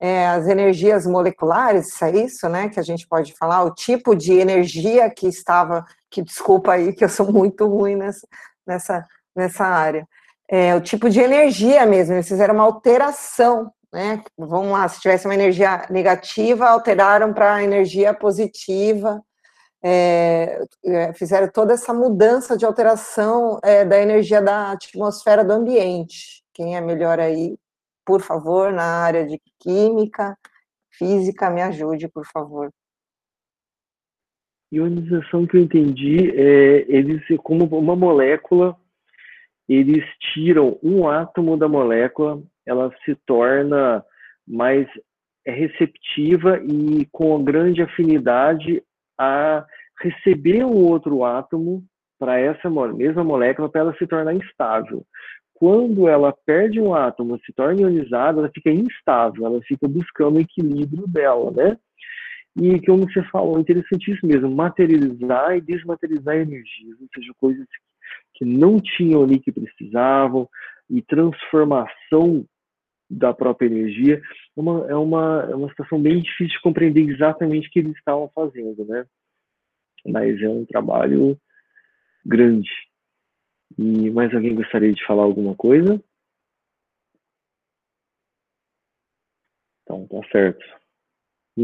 é, as energias moleculares, é isso, né, que a gente pode falar, o tipo de energia que estava, que desculpa aí, que eu sou muito ruim nessa, nessa, nessa área, é, o tipo de energia mesmo, eles fizeram uma alteração, né, vamos lá, se tivesse uma energia negativa, alteraram para energia positiva, é, é, fizeram toda essa mudança de alteração é, da energia da atmosfera do ambiente. Quem é melhor aí, por favor, na área de química, física, me ajude, por favor. Ionização que eu entendi é eles como uma molécula, eles tiram um átomo da molécula, ela se torna mais receptiva e com grande afinidade a receber um outro átomo para essa mesma molécula para ela se tornar instável. Quando ela perde um átomo, se torna ionizada, ela fica instável, ela fica buscando o equilíbrio dela, né? E como você falou, interessantíssimo mesmo, materializar e desmaterializar energias, ou seja, coisas que não tinham ali que precisavam, e transformação da própria energia, é uma, é uma, é uma situação bem difícil de compreender exatamente o que eles estavam fazendo, né? Mas é um trabalho grande. E mais alguém gostaria de falar alguma coisa? Então, tá certo.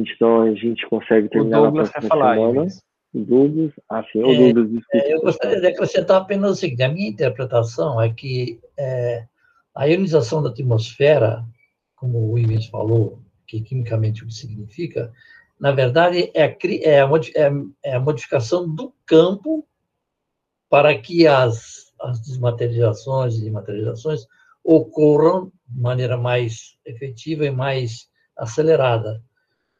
Então a gente consegue terminar na próxima falar, semana. O Douglas, ah, sim, o é, Douglas. É, eu gostaria de acrescentar apenas o seguinte: a minha interpretação é que é, a ionização da atmosfera, como o Ivens falou, que quimicamente o que significa, na verdade, é a, é a, é, é a modificação do campo para que as, as desmaterializações e materializações ocorram de maneira mais efetiva e mais acelerada.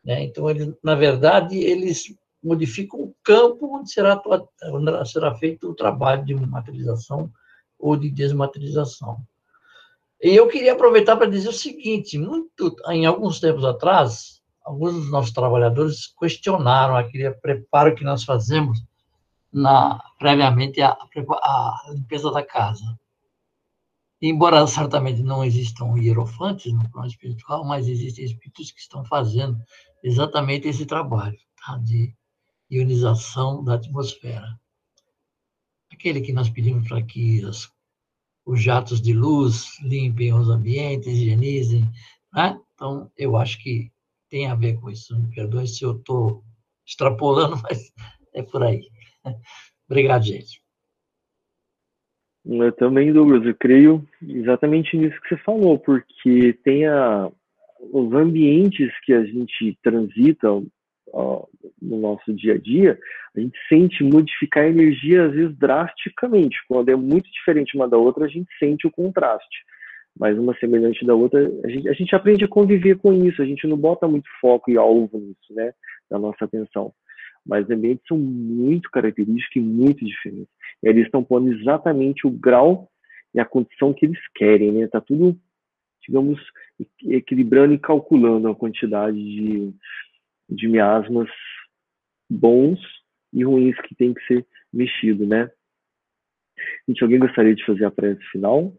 Né? Então, eles, na verdade, eles modificam o campo onde será, onde será feito o trabalho de materialização ou de desmaterialização. E eu queria aproveitar para dizer o seguinte: muito, em alguns tempos atrás, alguns dos nossos trabalhadores questionaram aquele preparo que nós fazemos na, previamente à, à limpeza da casa. Embora certamente não existam hierofantes no plano espiritual, mas existem espíritos que estão fazendo exatamente esse trabalho tá? de ionização da atmosfera. Aquele que nós pedimos para que as, os jatos de luz limpem os ambientes, higienizem. Né? Então, eu acho que tem a ver com isso. Me perdoe se eu estou extrapolando, mas é por aí. Obrigado, gente. Eu também, Douglas, eu creio exatamente nisso que você falou, porque tem a, os ambientes que a gente transita ó, no nosso dia a dia, a gente sente modificar a energia, às vezes, drasticamente. Quando é muito diferente uma da outra, a gente sente o contraste. Mas uma semelhante da outra, a gente, a gente aprende a conviver com isso, a gente não bota muito foco e alvo nisso, né, da nossa atenção mas ambientes são muito característicos e muito diferentes. E eles estão pondo exatamente o grau e a condição que eles querem, né? Tá tudo, digamos, equilibrando e calculando a quantidade de, de miasmas bons e ruins que tem que ser mexido, né? Gente, alguém gostaria de fazer a prece final?